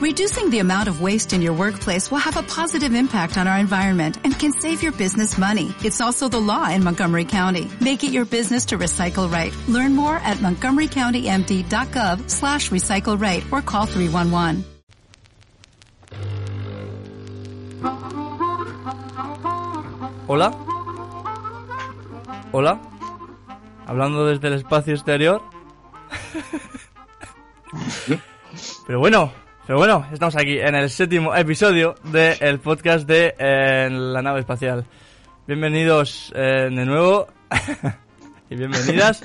Reducing the amount of waste in your workplace will have a positive impact on our environment and can save your business money. It's also the law in Montgomery County. Make it your business to recycle right. Learn more at montgomerycountymd.gov slash recycle right or call 311. Hola. Hola. Hablando desde el espacio exterior. Pero bueno, pero bueno, estamos aquí en el séptimo episodio del podcast de eh, la nave espacial. Bienvenidos eh, de nuevo y bienvenidas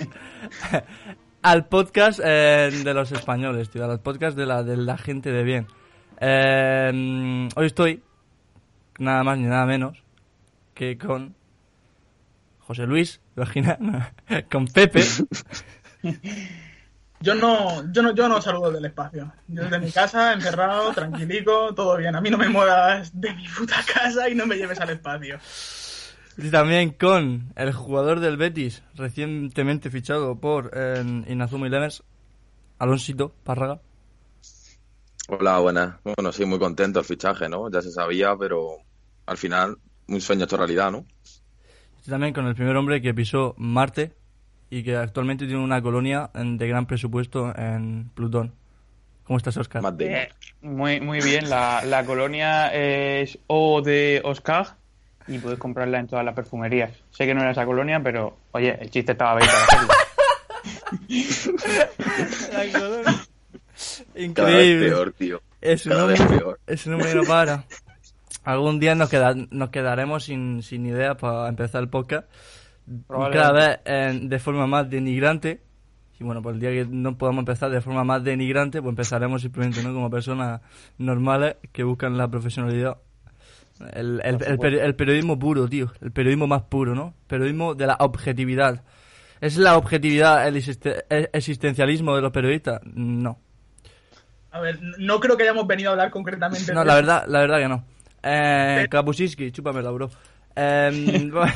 al podcast eh, de los españoles, tío, al podcast de la, de la gente de bien. Eh, hoy estoy, nada más ni nada menos, que con José Luis, imagina, con Pepe. Yo no, yo no, yo no saludo del espacio. Yo desde mi casa, encerrado, tranquilico, todo bien. A mí no me muevas de mi puta casa y no me lleves al espacio. Y también con el jugador del Betis, recientemente fichado por eh, Inazuma Lemers, Alonsito Párraga. Hola, buenas. Bueno, sí, muy contento el fichaje, ¿no? Ya se sabía, pero al final un sueño hecho realidad, ¿no? Y también con el primer hombre que pisó Marte y que actualmente tiene una colonia en- de gran presupuesto en Plutón. ¿Cómo estás, Oscar? Eh, muy, muy bien, la, la colonia es O de Oscar y puedes comprarla en todas las perfumerías. Sé que no era esa colonia, pero oye, el chiste estaba bien para hacerlo. Cada vez Increíble. peor, tío. Es un, Cada vez hombre, peor. es un hombre que no para. Algún día nos, queda- nos quedaremos sin, sin idea para empezar el podcast. Cada vez eh, de forma más denigrante. Y bueno, pues el día que no podamos empezar de forma más denigrante, pues empezaremos simplemente ¿no? como personas normales que buscan la profesionalidad. El, el, el peri- el periodismo puro, tío. El periodismo más puro, ¿no? Periodismo de la objetividad. ¿Es la objetividad el existe- el existencialismo de los periodistas? No. A ver, no creo que hayamos venido a hablar concretamente No, de la verdad, la verdad que no. Eh, Kapusinski, chúpamela, bro. Eh, bueno,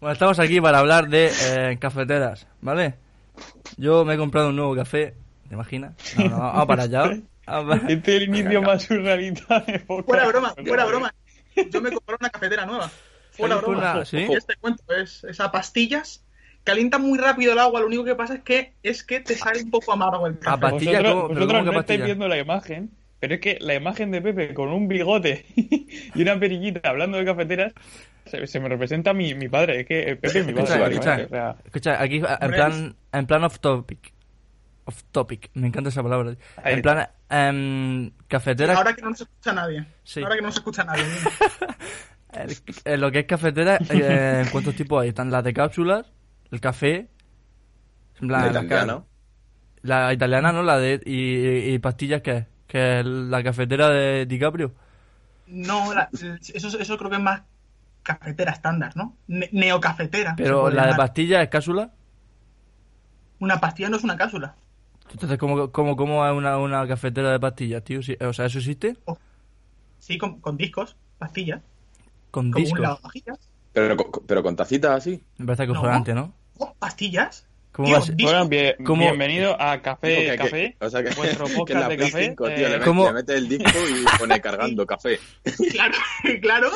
bueno, estamos aquí para hablar de eh, cafeteras, ¿vale? Yo me he comprado un nuevo café, ¿te imaginas? No, no, vamos para allá. Vamos para- Este es el inicio más surrealista de. Fuera broma, fuera broma. Yo me compré una cafetera nueva. Fuera Fue broma. una- este cuento es, es a pastillas. Calienta muy rápido el agua, lo único que pasa es que es que te sale un poco amargo el A café. pastilla, Vosotros, ¿cómo? ¿Pero vosotros cómo que no estáis viendo la imagen, pero es que la imagen de Pepe con un bigote y una perillita hablando de cafeteras se, se me representa a mi, mi padre. Es que Pepe es mi Escucha, padre. escucha, ¿vale? O sea, escucha, aquí en plan, en plan off topic. Off topic, me encanta esa palabra. Ahí En plan, em, cafetera. Ahora que no nos escucha nadie. Sí. Ahora que no nos escucha nadie. El- eh, lo que es cafetera, eh, ¿cuántos tipos hay? Están las de cápsulas, el café, en plan, La italiana. la italiana, ¿no? La de y, y pastillas qué es? Que es la cafetera de DiCaprio. No, la- eso, eso creo que es más cafetera estándar, ¿no? Ne- neocafetera. Pero la de llamar. pastillas es cápsula. Una pastilla no es una cápsula. Entonces, ¿cómo, cómo, cómo es una, una cafetera de pastillas, tío? Sí, O sea, ¿eso existe? Sí, con, con discos, pastillas. Con Como discos. Pero, pero con tacitas así. Me parece No. acojonante, ¿no? Oh, pastillas. ¿Cómo bueno, bien- ¿Cómo- bienvenido a Café que- Café. que- o sea que, vuestro que en podcast la de Play café. 5, tío, eh, le, met- ¿Cómo? le mete el disco y pone cargando café. Claro, claro.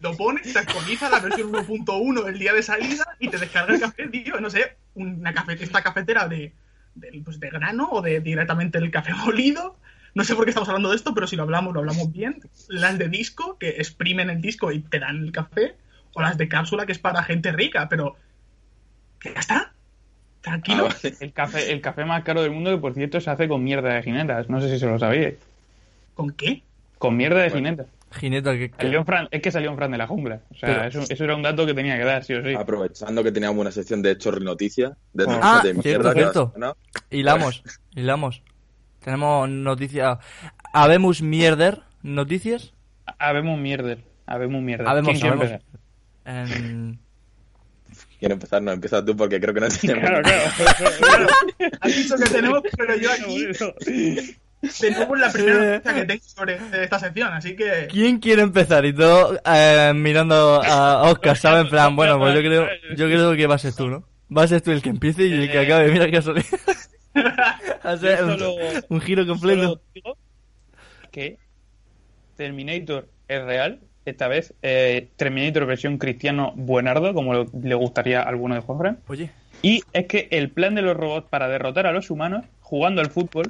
Lo pones, te actualiza la versión 1.1 el día de salida y te descarga el café, tío. No sé, una cafe, esta cafetera de, de, pues de grano o de directamente el café molido. No sé por qué estamos hablando de esto, pero si lo hablamos, lo hablamos bien. Las de disco, que exprimen el disco y te dan el café. O las de cápsula, que es para gente rica, pero. ya está. Tranquilo. Ah, vale. El café, el café más caro del mundo, que por cierto se hace con mierda de jinetas. No sé si se lo sabíais. ¿Con qué? Con mierda de Bueno. jinetas. Jineta, que, Fran- es que salió en Fran de la jungla. O sea, Pero- eso, eso era un dato que tenía que dar, sí o sí. Aprovechando que teníamos una sección de chorri noticias. De, Ah, de cierto, mierda cierto. hilamos, hilamos. Tenemos noticias. Habemos mierder, noticias. Habemos mierder. Habemos mierder. Habemos, ¿Quién quiere habemos. empezar? Em, Quiero empezar, no, empieza tú porque creo que no tenemos. Claro, claro. Has dicho que tenemos, pero yo aquí tenemos la primera noticia que tengo sobre esta sección, así que. ¿Quién quiere empezar? Y todo eh, mirando a Oscar, ¿sabes? En plan, bueno, pues yo creo, yo creo que va a ser tú, ¿no? Va a ser tú el que empiece y el que acabe. Mira qué casualidad. O sea, un, un giro completo. Que Terminator es real. Esta vez eh, Terminator versión cristiano buenardo, como lo- le gustaría a alguno de Juanfran. Oye, Y es que el plan de los robots para derrotar a los humanos jugando al fútbol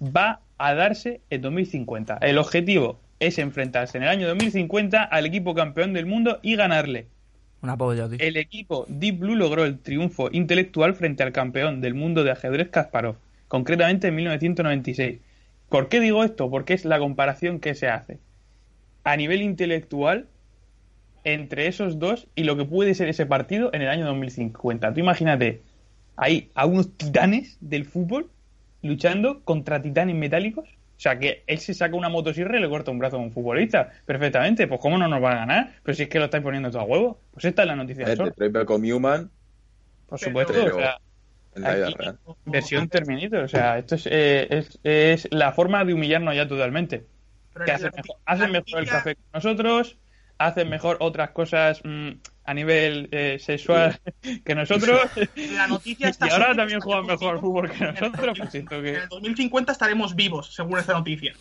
va a darse en 2050. El objetivo es enfrentarse en el año 2050 al equipo campeón del mundo y ganarle. una polla, tío. El equipo Deep Blue logró el triunfo intelectual frente al campeón del mundo de ajedrez Kasparov, concretamente en 1996. ¿Por qué digo esto? Porque es la comparación que se hace a nivel intelectual entre esos dos y lo que puede ser ese partido en el año 2050. Tú imagínate ahí a unos titanes del fútbol luchando contra titanes metálicos. O sea, que él se saca una motosierra y le corta un brazo a un futbolista. Perfectamente. Pues ¿cómo no nos va a ganar? Pero si es que lo estáis poniendo todo a huevo. Pues esta es la noticia Human Por supuesto. Pero- o sea, en la vida Aquí- real. versión Terminator. O sea, esto es, eh, es, es la forma de humillarnos ya totalmente. Que hacen mejor, la hacen mejor el café que nosotros, hacen mejor otras cosas mm, a nivel eh, sexual que nosotros. La noticia está y ahora también juegan mejor fútbol que nosotros. Pues siento En el 2050 estaremos vivos, según esta noticia.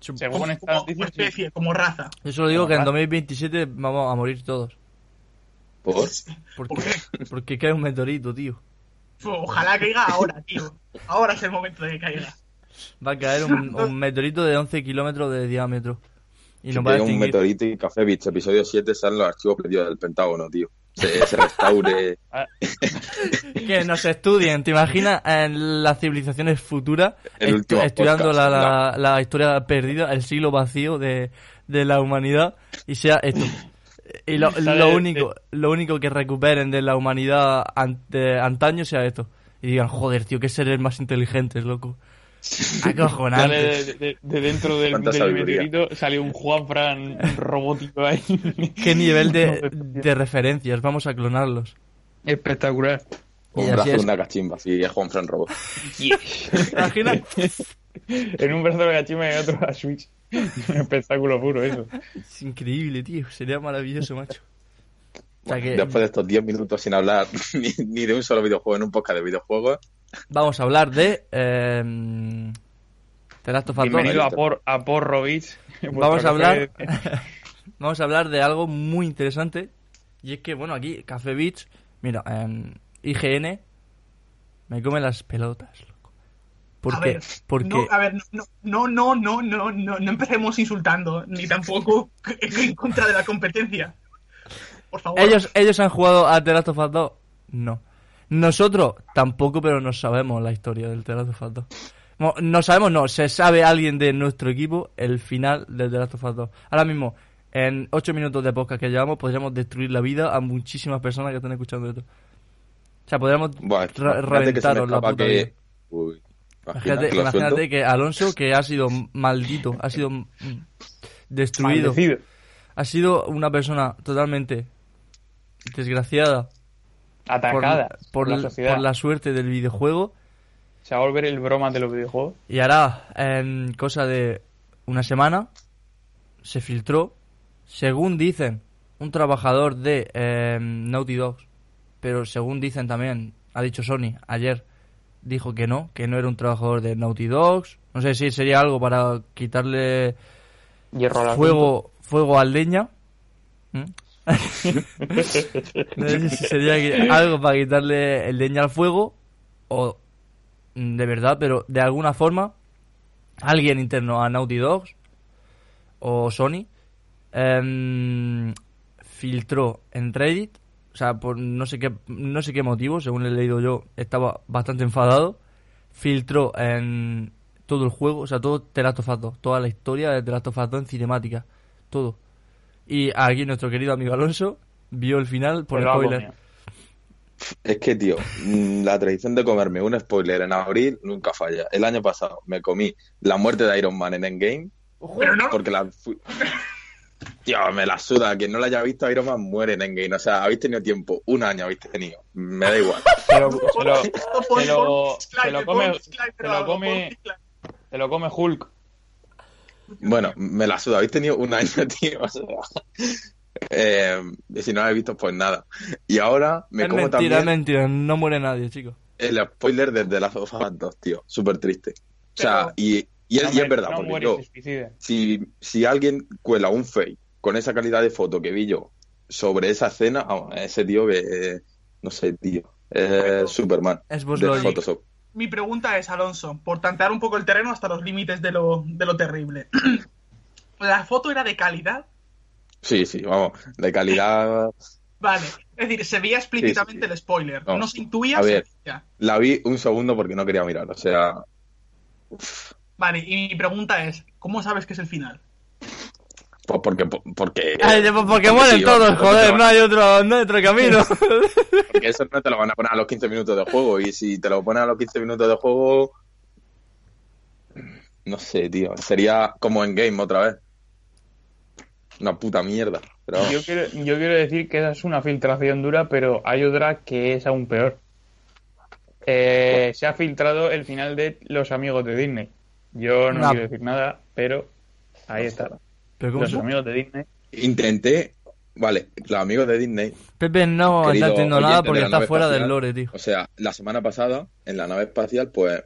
según Como, esta noticia, como sí. especie, como raza. Yo solo digo Como que en raza. 2027 vamos a morir todos. ¿Por? Porque, ¿Por qué? porque cae un meteorito, tío. Ojalá caiga ahora, tío. Ahora es el momento de que caiga. Va a caer un, un meteorito de 11 kilómetros de diámetro. Y nos va a un meteorito y Café Beach, episodio 7, salen los archivos perdidos del Pentágono, tío. Se, se restaure. Que nos estudien, ¿te imaginas en las civilizaciones futuras último estudiando podcast, la, la- la historia perdida, el siglo vacío de, de la humanidad y sea esto? Y lo, lo de- único lo único que recuperen de la humanidad an- de antaño sea esto. Y digan, joder, tío, qué seres más inteligentes, loco. Sale Acojonante. de, de- de dentro del, del meteorito sale un Juanfran robótico ahí. Qué nivel de, de referencias, vamos a clonarlos. Espectacular. Un brazo es. de una cachimba, así es Juan Fran Robot. ¿Te imaginas? en un brazo de gachima y en otro a Switch. Un espectáculo puro eso. Es increíble, tío. Sería maravilloso, macho. O sea que Después de estos 10 minutos sin hablar ni, ni de un solo videojuego en un podcast de videojuegos, vamos a hablar de... Eh, The Last of Us 2. Bienvenido a por, a por Robits. Vamos a hablar... vamos a hablar de algo muy interesante. Y es que, bueno, aquí, Café Beach... Mira, en IGN... Me come las pelotas, loco. ¿Por a qué? ver, Porque... no, a ver, no, no, no, no, no, no, no empecemos insultando, ni tampoco en contra de la competencia. Por favor. ¿Ellos, ¿Ellos han jugado a The Last of Us 2? No. Nosotros tampoco, pero no sabemos la historia del The Last of Us 2. No, no sabemos, no. Se sabe alguien de nuestro equipo el final del The Last of Us 2. Ahora mismo, en 8 minutos de podcast que llevamos, podríamos destruir la vida a muchísimas personas que están escuchando esto. O sea, podríamos reventaros la puta vida. que... Uy, Imagínate, que imagínate Alonso, que ha sido maldito, ha sido destruido, Maldecido. ha sido una persona totalmente desgraciada por, Atacada por, por, la l- sociedad. por la suerte del videojuego Se va a volver el broma de los videojuegos. y ahora en cosa de una semana se filtró según dicen un trabajador de eh, Naughty Dogs pero según dicen también ha dicho Sony ayer dijo que no que no era un trabajador de Naughty Dogs no sé si sería algo para quitarle Hierro al fuego fuego al leña ¿Mm? No sé si sería algo para quitarle el leña al fuego o mm, de verdad pero de alguna forma alguien interno a Naughty Dogs o Sony em, filtró en Reddit o sea por no sé qué no sé qué motivo según he leído yo estaba bastante enfadado filtró en todo el juego o sea todo The Last of Us 2, toda la historia de The Last of Us 2 en cinemática todo y aquí nuestro querido amigo Alonso vio el final por ha spoiler. Es que, tío, mm, la tradición de comerme un spoiler en abril nunca falla. El año pasado me comí la muerte de Iron Man en Endgame Pero no, porque la fui... Tío, me la suda. Quien no la haya visto, Iron Man muere en Endgame. O sea, habéis tenido tiempo. Un año habéis tenido. Me da igual. Se lo- se lo- se lo come- pon disclaimer. se lo come Hulk. Bueno, me la suda. Habéis tenido un año, tío. O sea, eh, y si no la habéis visto, pues nada. Y ahora me es como mentira, es también... mentira, no muere nadie, chicos. el spoiler de The Last of Us 2, tío. Súper triste. O sea, Pero- y, y es, y es verdad, no porque muere, yo, si, si alguien cuela un fake con esa calidad de foto que vi yo sobre esa escena, ese tío que, eh, no sé, tío, es Superman Es de. Photoshop. Mi pregunta es, Alonso, por tantear un poco el terreno hasta los límites de lo, de lo terrible. ¿La foto era de calidad? Sí, sí, vamos, de calidad. Vale. Es decir, se veía explícitamente Sí, sí. el spoiler. No. No, se intuía, A ver. La vi un segundo porque no quería mirar, o sea, Vale, y mi pregunta es, ¿cómo sabes que es el final? Pues porque, porque, Ay, pues porque mueren sí, todos, porque joder, no hay otro, no hay otro camino. porque eso no te lo van a poner a los 15 minutos de juego, y si te lo ponen a los 15 minutos de juego, no sé, tío, sería como en game otra vez. Una puta mierda, pero. Yo quiero, yo quiero decir que esa es una filtración dura, pero hay otra que es aún peor. Eh, se ha filtrado el final de Los Amigos de Disney. Yo no No. quiero decir nada, pero ahí está. Pero ¿cómo Los Amigos de Disney. Intenté, vale, los amigos de Disney, Pepe no está entendiendo nada porque está fuera del lore, tío. o sea, la semana pasada, en la nave espacial, pues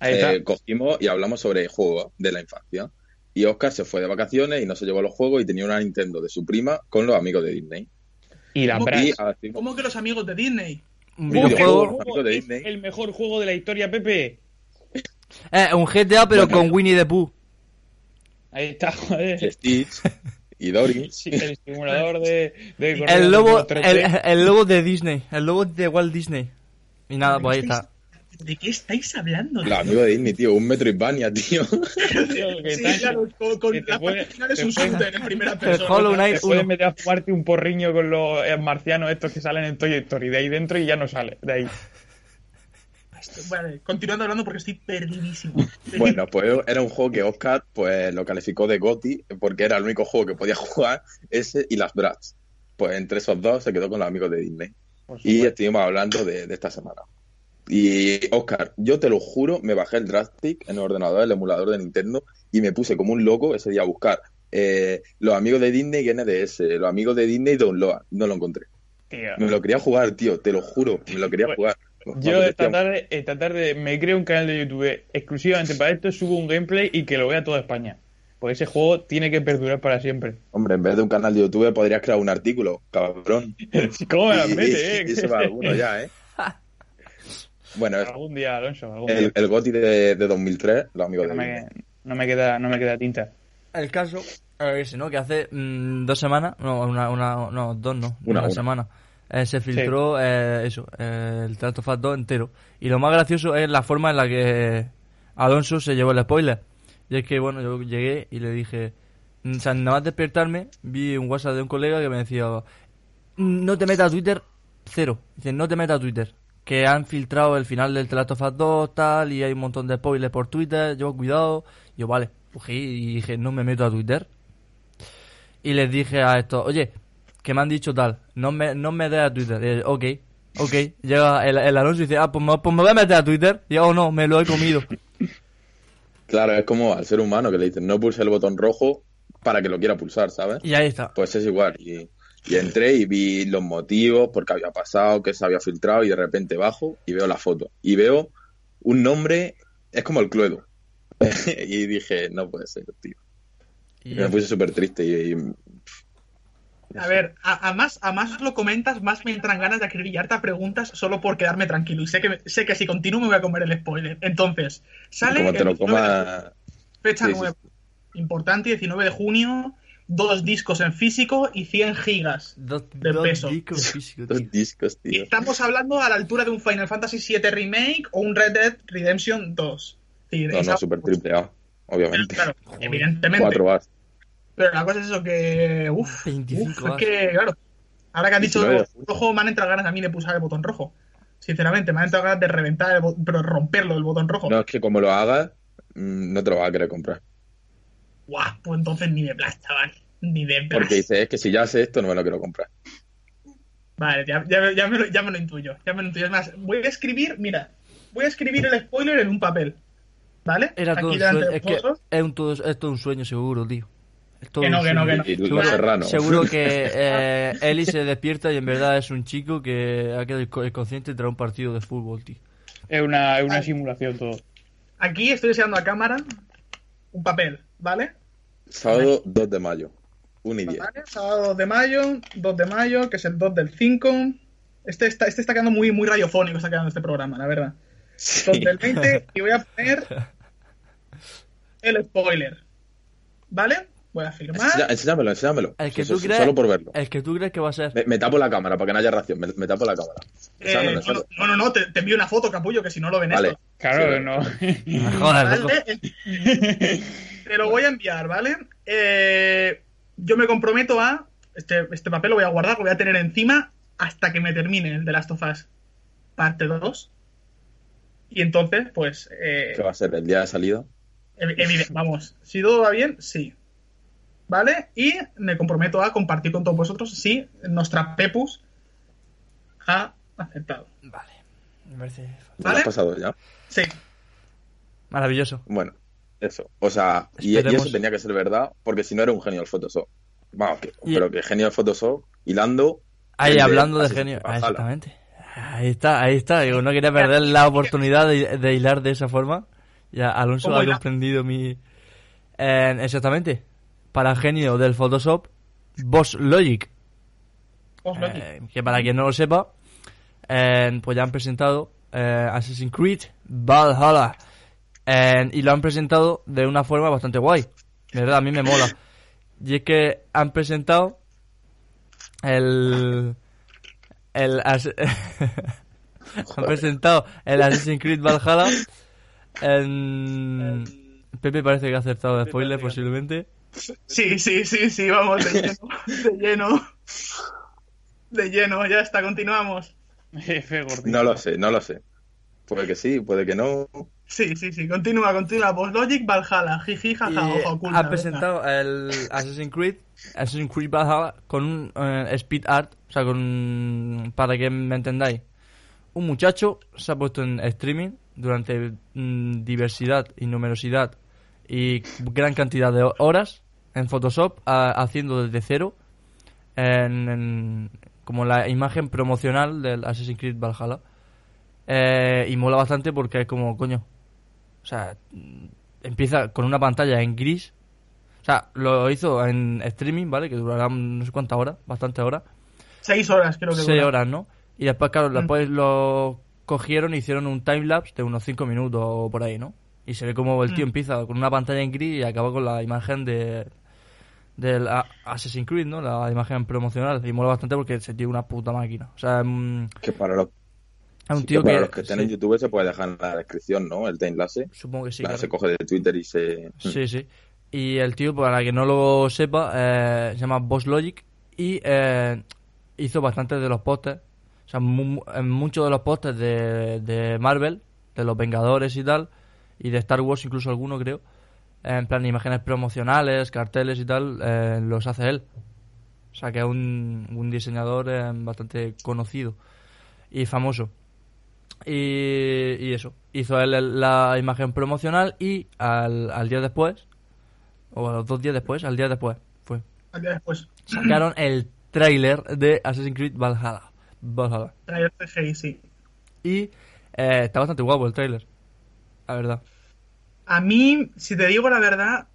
eh, cogimos y hablamos sobre juegos de la infancia. Y Oscar se fue de vacaciones y no se llevó los juegos y tenía una Nintendo de su prima con los amigos de Disney. Y la ¿Cómo así- ¿Cómo que los amigos de Disney? Un videojuego. Amigo de Disney. el mejor juego de la historia, Pepe. Eh, un GTA pero Bueno. con Winnie the Pooh. Ahí está, joder. Stitch y Dory. Sí, el simulador de, de El 3D. el, el logo de Disney, el logo de Walt Disney. Y nada, pues ahí está. ¿De qué estáis hablando? Los amigos de Disney, tío. Un Metroidvania, tío. Tío, que Sí, está- claro, con, con que la puede- parte final es un puede- shooter en primera El persona. Hollow Knight Te puedes meter a fumarte un porriño con los marcianos estos que salen en Toy Story de ahí dentro y ya no sale de ahí. Vale, continuando hablando porque estoy perdidísimo. Bueno, pues era un juego que Oscar pues lo calificó de GOTY porque era el único juego que podía jugar ese y las Bratz. Pues entre esos dos se quedó con los amigos de Disney. Y estuvimos hablando de, de esta semana. Y Oscar, yo te lo juro, me bajé el Drastic en el ordenador, el emulador de Nintendo, y me puse como un loco ese día a buscar eh, los amigos de Disney y NDS, los amigos de Disney y Download. No lo encontré. Tío. Me lo quería jugar, tío, te lo juro, me lo quería Pues, jugar. Yo esta tarde, esta tarde me creo un canal de YouTube exclusivamente para esto, subo un gameplay y que lo vea toda España. Pues ese juego tiene que perdurar para siempre. Hombre, en vez de un canal de YouTube podrías crear un artículo, cabrón. ¿Cómo me las Y- mete, eh? y se va alguno ya, ¿eh? Bueno, Algún día, Alonso, algún el, día. el GOTY de, de 2003, los amigos No de me, no me queda, no me queda tinta. El caso es ese, ¿no? Que hace mm, dos semanas, no, una, una, no, dos no, Una, una, una. semana, eh, se filtró eh, eso, eh, el Trato Fast 2 entero. Y lo más gracioso es la forma en la que Alonso se llevó el spoiler. Y es que, bueno, yo llegué y le dije, mm, o sea, nada más despertarme, vi un WhatsApp de un colega que me decía, "Mm, no te metas a Twitter, cero. Dice, no te metas a Twitter. Que han filtrado el final del of Us 2, tal, y hay un montón de spoilers por Twitter, yo cuidado. Yo, vale, cogí y dije, no me meto a Twitter. Y les dije a esto, oye, que me han dicho tal, no me, no me des a Twitter. Y, ok, ok. Llega el, el Alonso y dice, ah, pues me, pues me voy a meter a Twitter. Y yo, oh no, me lo he comido. Claro, es como al ser humano que le dicen no pulse el botón rojo para que lo quiera pulsar, ¿sabes? Y ahí está. Pues es igual. Y, y entré y vi los motivos, por qué había pasado, qué se había filtrado, y de repente bajo y veo la foto. Y veo un nombre, es como el Cluedo. y dije, no puede ser, tío. Y Y me puse súper triste y, y- A ver, a, a más, a más lo comentas, más me entran ganas de acribillarte a preguntas solo por quedarme tranquilo. Y sé que, sé que si continúo me voy a comer el spoiler. Entonces, sale como te el lo 19 de coma... fecha Sí, sí, 9. Importante, 19 de junio, dos discos en físico y 100 gigas. de peso. discos Dos discos, tío. Estamos hablando a la altura de un Final Fantasy VII Remake o un Red Dead Redemption 2. Es decir, No, no, súper triple A, obviamente. Claro, evidentemente. 4 vas. Pero la cosa es eso que. Uf, 25 uf, es que, claro. Ahora que han dicho 19 de el botón rojo, me han entrado ganas a mí de pulsar el botón rojo. Sinceramente, me han entrado ganas de reventar, el bo- pero romperlo el botón rojo. No, es que como lo hagas, mm, no te lo vas a querer comprar. Guau, pues entonces ni de plas, chaval. Ni de plas. Porque dices, es que si ya sé esto, no me lo quiero comprar. Vale, ya, ya, ya me lo, ya me lo intuyo. Ya me lo intuyo. Es más, voy a escribir, mira, voy a escribir el spoiler en un papel. ¿Vale? Era todo Aquí Es que es, un, todo, es todo un sueño seguro, tío. Todo Que no, que no, que no. Seguro- que eh, Eli se despierta y en verdad es un chico que ha quedado inco- inconsciente tras un partido de fútbol, tío. Es una, es una simulación todo. Aquí estoy enseñando a cámara un papel, ¿vale? Sábado 2 de mayo. 1 y 10. ¿Vale? Sábado 2 de mayo, 2 de mayo, que es el 2 del 5. Este está, este está quedando muy, muy radiofónico, está quedando este programa, la verdad. 2 del 20 y voy a poner el spoiler. ¿Vale? Voy a firmar. Enséñamelo, enséñamelo. El que So- tú so- crees. Solo por verlo. El que tú crees que va a ser. Me, me tapo la cámara para que no haya reacción. Me, me tapo la cámara. Eh, no, no, no, no, te, te envío una foto, capullo, que si no lo ven Vale. esto. Claro, Sí, no. Joder. ¿Vale? Te lo voy a enviar, ¿vale? Eh, yo me comprometo a. Este, este papel lo voy a guardar, lo voy a tener encima hasta que me termine el de Last of Us parte 2. Y entonces, pues. eh, ¿Qué va a ser? ¿El día de salida? vamos, si todo va bien, sí. ¿Vale? Y me comprometo a compartir con todos vosotros si nuestra Pepus ha aceptado. Vale. Me parece ¿Me lo ¿Vale? has pasado ya? Sí. maravilloso. Bueno, eso. O sea, y, y eso tenía que ser verdad, porque si no era un genio el Photoshop. Vamos, que, Y- pero que genio el Photoshop, hilando. Ahí de hablando de genio. Ah, exactamente. Ahí está, ahí está. Digo, no quería perder la oportunidad de, de hilar de esa forma. Ya Alonso ¿Cómo ha comprendido mi. Eh, exactamente. Para genio del Photoshop, Boss Logic. Os lo Eh, que para quien no lo sepa, eh, pues ya han presentado eh, Assassin's Creed Valhalla. Eh, y lo han presentado de una forma bastante guay. De verdad, a mí me mola. Y es que han presentado el. El. han presentado el Assassin's Creed Valhalla. En... Pepe parece que ha acertado de spoiler, posiblemente. Sí, sí, sí, sí, vamos, de lleno, de lleno. De lleno, ya está, continuamos. F gordito. No lo sé, no lo sé. Puede que sí, puede que no. Sí, sí, sí, continúa, continúa. Pues Logic Valhalla, jiji, Y jaja, ojo oculta. han presentado el Assassin's Creed, Assassin's Creed Valhalla con un eh, speed art, o sea, con para que me entendáis. Un muchacho se ha puesto en streaming durante mm, diversidad y numerosidad y gran cantidad de horas en Photoshop a- haciendo desde cero en, en- como la imagen promocional del Assassin's Creed Valhalla. Eh, y mola bastante porque es como, coño, o sea, empieza con una pantalla en gris. O sea, lo hizo en streaming, ¿vale? Que durará no sé cuántas horas, bastantes horas. Seis horas, creo que Seis dura. horas, ¿no? Y después, claro, Mm. después lo cogieron y hicieron un timelapse de unos 5 minutos o por ahí, ¿no? Y se ve como el tío Mm. empieza con una pantalla en gris y acaba con la imagen de del Assassin's Creed, ¿no? La imagen promocional. Y mola bastante porque ese tío una puta máquina. O sea, es un, Que para los, es un que tío para que... los que estén sí, en YouTube se puede dejar en la descripción, ¿no? El timelapse. Supongo que sí. Claro. Se coge de Twitter y se. Sí, sí. Y el tío, para que no lo sepa, eh, se llama Boss Logic y eh, hizo bastantes de los pósters. O sea, mu- en muchos de los pósters de, de Marvel, de los Vengadores y tal, y de Star Wars incluso alguno creo, en plan imágenes promocionales, carteles y tal, eh, los hace él. O sea, que es un, un diseñador eh, bastante conocido y famoso. Y, y eso, hizo él la imagen promocional y al, al día después, o a los dos días después, al día después, fue, Al día después. sacaron el tráiler de Assassin's Creed Valhalla. Valhalla. Trailer CGI, sí. Y eh, está bastante guapo el tráiler, la verdad. A mí, si te digo la verdad,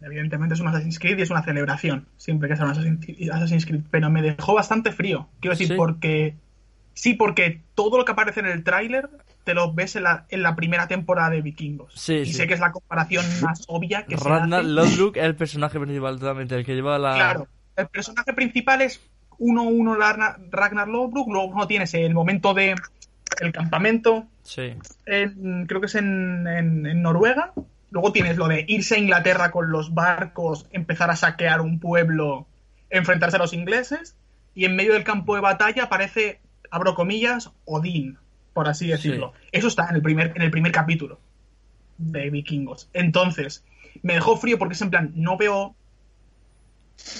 evidentemente es un Assassin's Creed y es una celebración, siempre que sea un Assassin's Creed, pero me dejó bastante frío. Quiero decir, Sí. porque. Sí, porque todo lo que aparece en el tráiler te lo ves en la, en la primera temporada de Vikingos. Sí, y sí. sé que es la comparación más obvia que Ragnar. Lodbrok es el personaje principal totalmente, el que lleva la... Claro, el personaje principal es 1-1 Ragnar, Ragnar Lodbrok, luego no tienes el momento de el campamento, Sí, en- creo que es en, en- en Noruega. Luego tienes lo de irse a Inglaterra con los barcos, empezar a saquear un pueblo, enfrentarse a los ingleses. Y en medio del campo de batalla aparece, abro comillas, Odín, por así decirlo. Eso está en el primer, en el primer capítulo de Vikingos. Entonces, me dejó frío porque es en plan, no veo.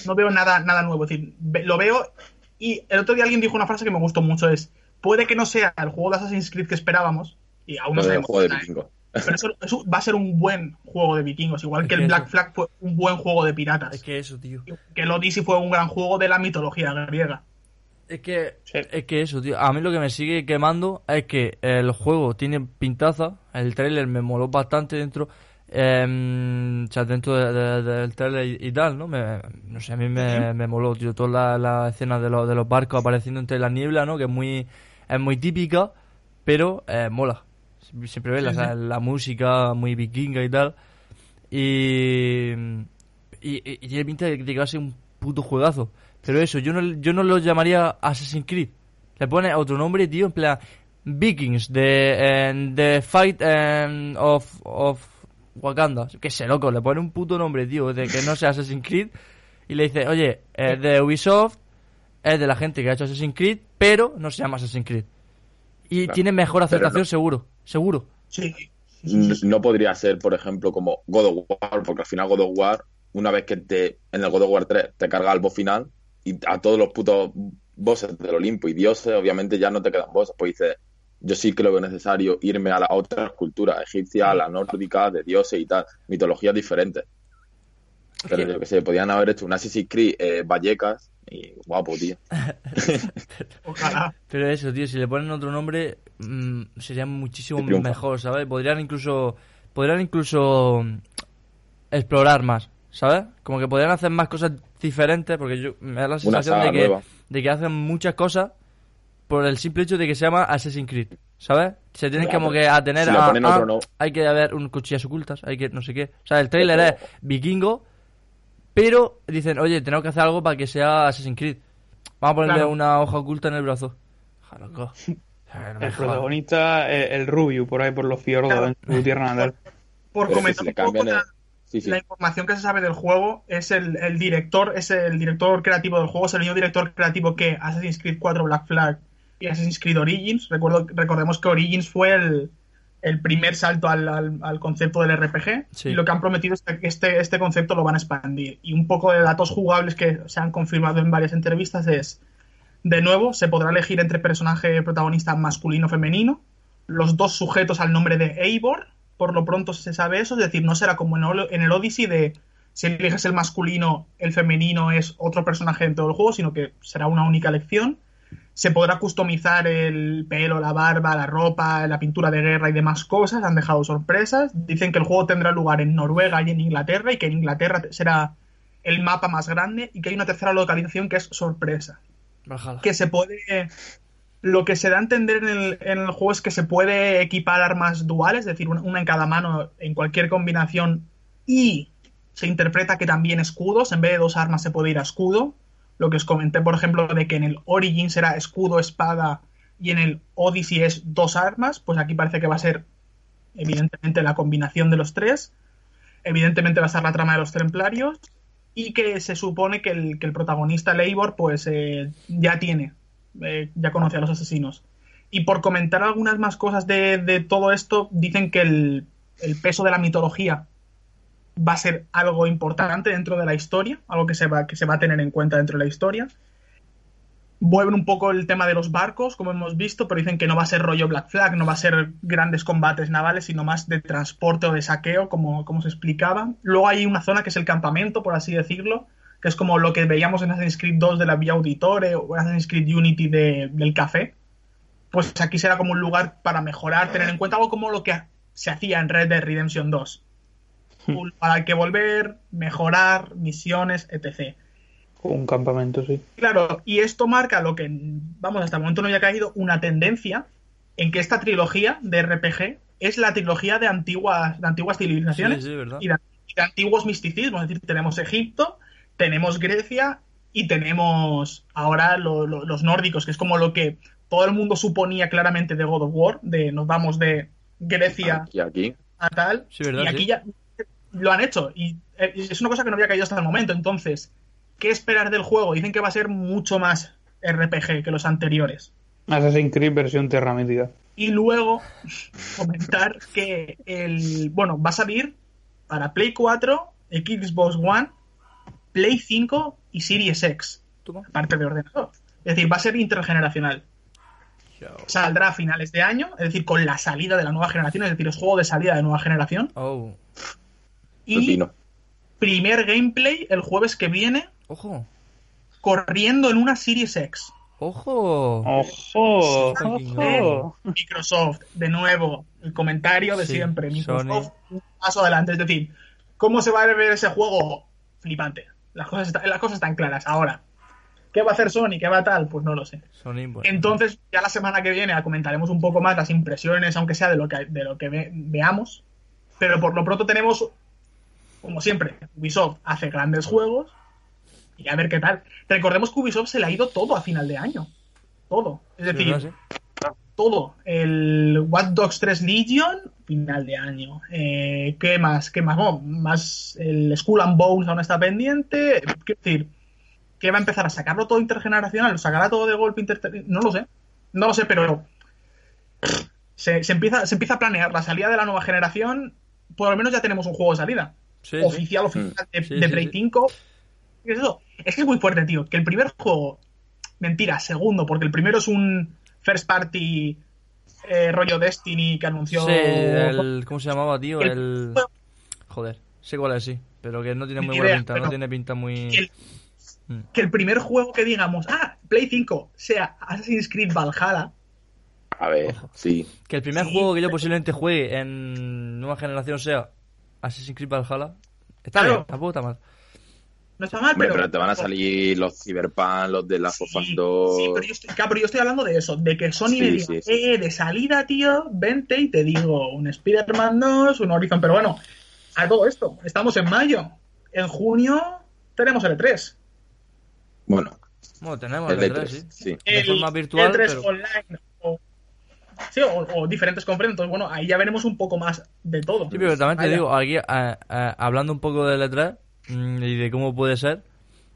No veo nada, nada nuevo. Es decir, lo veo. Y el otro día alguien dijo una frase que me gustó mucho: es. Puede que no sea el juego de Assassin's Creed que esperábamos. Y aún no Lo del sabemos juego de ¿eh? Pero eso, eso va a ser un buen juego de vikingos, igual Es que que el Black eso- Flag fue un buen juego de piratas. es que eso, tío. Que el Odyssey fue un gran juego de la mitología griega. Es que, Sí. es que eso, tío. A mí lo que me sigue quemando es que el juego tiene pintaza. El trailer me moló bastante dentro. o sea, dentro de- de- del trailer y, y tal, ¿no? Me, no sé, a mí me, me moló, tío. Toda la, la escena de, los de los barcos apareciendo entre la niebla, ¿no? Que es muy, es muy típica, pero eh, mola. Siempre ves la, Sí, sí. la música muy vikinga y tal. Y, y, y- tiene pinta de que va a ser un puto juegazo. Pero eso, yo no, yo no lo llamaría Assassin's Creed. Le pone otro nombre, tío, en plan Vikings, de The Fight em, of, of Wakanda. Que sé, loco, le pone un puto nombre, tío, de que no sea Assassin's Creed. Y le dice, oye, es de Ubisoft, es de la gente que ha hecho Assassin's Creed, pero no se llama Assassin's Creed. Y Claro, tiene mejor aceptación, no- seguro, seguro. Sí. No podría ser, por ejemplo, como God of War, porque al final God of War, una vez que te en el God of War 3 te carga el boss final y a todos los putos bosses del Olimpo y dioses, obviamente ya no te quedan bosses. Pues dices, yo sí creo que es necesario irme a las otras culturas, egipcia, a la nórdica, de dioses y tal, mitologías diferentes. Pero yo que sé, podían haber hecho un Assassin's Creed eh, Vallecas y guapo, tío. Ojalá. Pero eso, tío, si le ponen otro nombre, mm, sería muchísimo mejor, ¿sabes? Podrían incluso, podrían incluso mm, explorar más, ¿sabes? Como que podrían hacer más cosas diferentes, porque yo me da la sensación de que, nueva. de que hacen muchas cosas por el simple hecho de que se llama Assassin's Creed, ¿sabes? Se tienen Claro, como que atener si a, a- otro no- hay que haber un cuchillas ocultas, hay que no sé qué. O sea, el trailer Ojo. es vikingo, pero dicen, oye, tenemos que hacer algo para que sea Assassin's Creed. Vamos a ponerle Claro. una hoja oculta en el brazo. Ja, loco. No me El protagonista, eh, el Rubio, por ahí por los fiordos Claro. en su tierra natal. Por comentar un poco el- la, Sí, sí. la información que se sabe del juego, es el, el director, es el director creativo del juego, es el mismo director creativo que Assassin's Creed 4 Black Flag y Assassin's Creed Origins. Recuerdo, recordemos que Origins fue el, el primer salto al, al- al concepto del RPG Sí. y lo que han prometido es que este, este concepto lo van a expandir. Y un poco de datos jugables que se han confirmado en varias entrevistas es, de nuevo, se podrá elegir entre personaje protagonista masculino o femenino, los dos sujetos al nombre de Eivor, por lo pronto se sabe eso, es decir, no será como en el, en el Odyssey de si eliges el masculino, el femenino es otro personaje dentro del juego, sino que será una única elección. Se podrá customizar el pelo, la barba, la ropa, la pintura de guerra y demás cosas. Han dejado sorpresas. Dicen que el juego tendrá lugar en Noruega y en Inglaterra y que en Inglaterra será el mapa más grande y que hay una tercera localización que es sorpresa que se puede. Lo que se da a entender en el, en el juego es que se puede equipar armas duales, es decir, una, una en cada mano en cualquier combinación, y se interpreta que también escudos, en vez de dos armas se puede ir a escudo. Lo que os comenté, por ejemplo, de que en el Origin será escudo, espada, y en el Odyssey es dos armas, pues aquí parece que va a ser, evidentemente, la combinación de los tres. Evidentemente va a estar la trama de los templarios, y que se supone que el, que el protagonista, Leivor, pues eh, ya tiene, eh, ya conoce a los asesinos. Y por comentar algunas más cosas de, de todo esto, dicen que el, el peso de la mitología va a ser algo importante dentro de la historia, algo que se va, que se va a tener en cuenta dentro de la historia. Vuelven un poco el tema de los barcos, como hemos visto, pero dicen que no va a ser rollo Black Flag, no va a ser grandes combates navales, sino más de transporte o de saqueo, como, como se explicaba. Luego hay una zona que es el campamento, por así decirlo, que es como lo que veíamos en Assassin's Creed 2 de la Vía Auditore o Assassin's Creed Unity de- del café. Pues aquí será como un lugar para mejorar, tener en cuenta algo como lo que se hacía en Red Dead Redemption 2. Al que volver, mejorar, misiones, etc. Un campamento, sí. Claro, y esto marca lo que, vamos, hasta el momento no había caído, una tendencia en que esta trilogía de RPG es la trilogía de antiguas, de antiguas civilizaciones Sí, sí, ¿verdad? y, de, y de antiguos misticismos. Es decir, tenemos Egipto, tenemos Grecia y tenemos ahora lo- lo- los nórdicos, que es como lo que todo el mundo suponía claramente de God of War, de nos vamos de Grecia Aquí, aquí. a tal. Sí, ¿verdad? y aquí Sí. ya lo han hecho. Y eh, es una cosa que no había caído hasta el momento. Entonces, ¿qué esperar del juego? Dicen que va a ser mucho más RPG que los anteriores. Assassin's Creed versión Terra Mítica. Y luego comentar que el. Bueno, va a salir para Play 4, Xbox One, Play 5 y Series X, Toma. aparte de ordenador. Es decir, va a ser intergeneracional. Saldrá a finales de año, es decir, con la salida de la nueva generación, es decir, es juego de salida de nueva generación. Oh, Y Pepino. primer gameplay el jueves que viene ojo. corriendo en una Series X. ¡Ojo! ¡Ojo! ¡Ojo! Microsoft, de nuevo, el comentario de Sí, siempre. Microsoft, Sony. un paso adelante. Es decir, ¿cómo se va a ver ese juego? Flipante. Las cosas, está- las cosas están claras. Ahora, ¿qué va a hacer Sony? ¿Qué va tal? Pues no lo sé. Sony, bueno. Entonces, ya la semana que viene comentaremos un poco más las impresiones, aunque sea de lo que, de lo que ve- veamos. Pero por lo pronto tenemos, como siempre, Ubisoft hace grandes juegos y a ver qué tal. Recordemos que Ubisoft se le ha ido todo a final de año. Todo. Es Sí, decir, todo. El Watch Dogs 3 Legion, final de año. Eh, ¿Qué más? ¿Qué más? Más el Skull and Bones aún está pendiente. Quiero decir, que va a empezar a sacarlo todo intergeneracional, lo sacará todo de golpe inter... No lo sé. No lo sé, pero se, se empieza, se empieza a planear la salida de la nueva generación. Por lo menos ya tenemos un juego de salida. Sí, sí. oficial, oficial, de, Sí, de Play sí. 5. ¿Qué es eso? Es que es muy fuerte, tío. Que el primer juego. Mentira, segundo, porque el primero es un first party eh, rollo Destiny que anunció. Sí, el, ¿cómo se llamaba, tío? El- El... Joder, sé cuál es, sí. Pero que no tiene muy buena pinta, no tiene pinta muy... el- Mm. Que el primer juego que digamos, ah, Play 5, sea Assassin's Creed Valhalla. A ver, sí. Que el primer Sí, juego que yo posiblemente juegue en nueva generación sea Assassin's Creed Valhalla. Está Claro. bien, tampoco está mal. No está mal, Hombre, pero. pero te van a salir los Cyberpunk, los de Us Sí, 2. sí, pero yo estoy, claro, pero yo estoy hablando de eso, de que Sony Sí, me diga, sí, sí. eh, de salida, tío, vente y te digo un Spider-Man 2, un Horizon, pero bueno, a todo esto, estamos en mayo, en junio tenemos el E3. Bueno, Bueno, tenemos el el E3, E3, sí. sí. De el forma virtual, E3 pero- online sí, o, o diferentes conferencias, entonces bueno, ahí ya veremos un poco más de todo. Sí, pero también te digo, aquí, hablando un poco del E3 mm, y de cómo puede ser,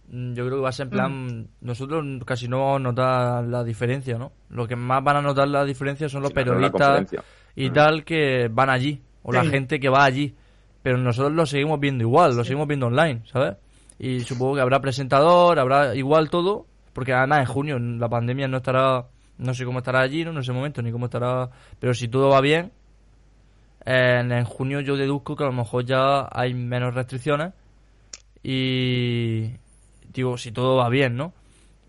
mm, yo creo que va a ser en plan, nosotros casi no vamos a notar la diferencia, ¿no? Lo que más van a notar la diferencia son los Sí, periodistas y Mm. tal que van allí, o la gente que va allí, pero nosotros lo seguimos viendo igual, lo seguimos viendo online, ¿sabes? Y supongo que habrá presentador, habrá igual todo, porque además en junio la pandemia no estará, no sé cómo estará allí, ¿no? En ese momento, ni cómo estará, pero si todo va bien, en, en junio yo deduzco que a lo mejor ya hay menos restricciones y digo si todo va bien no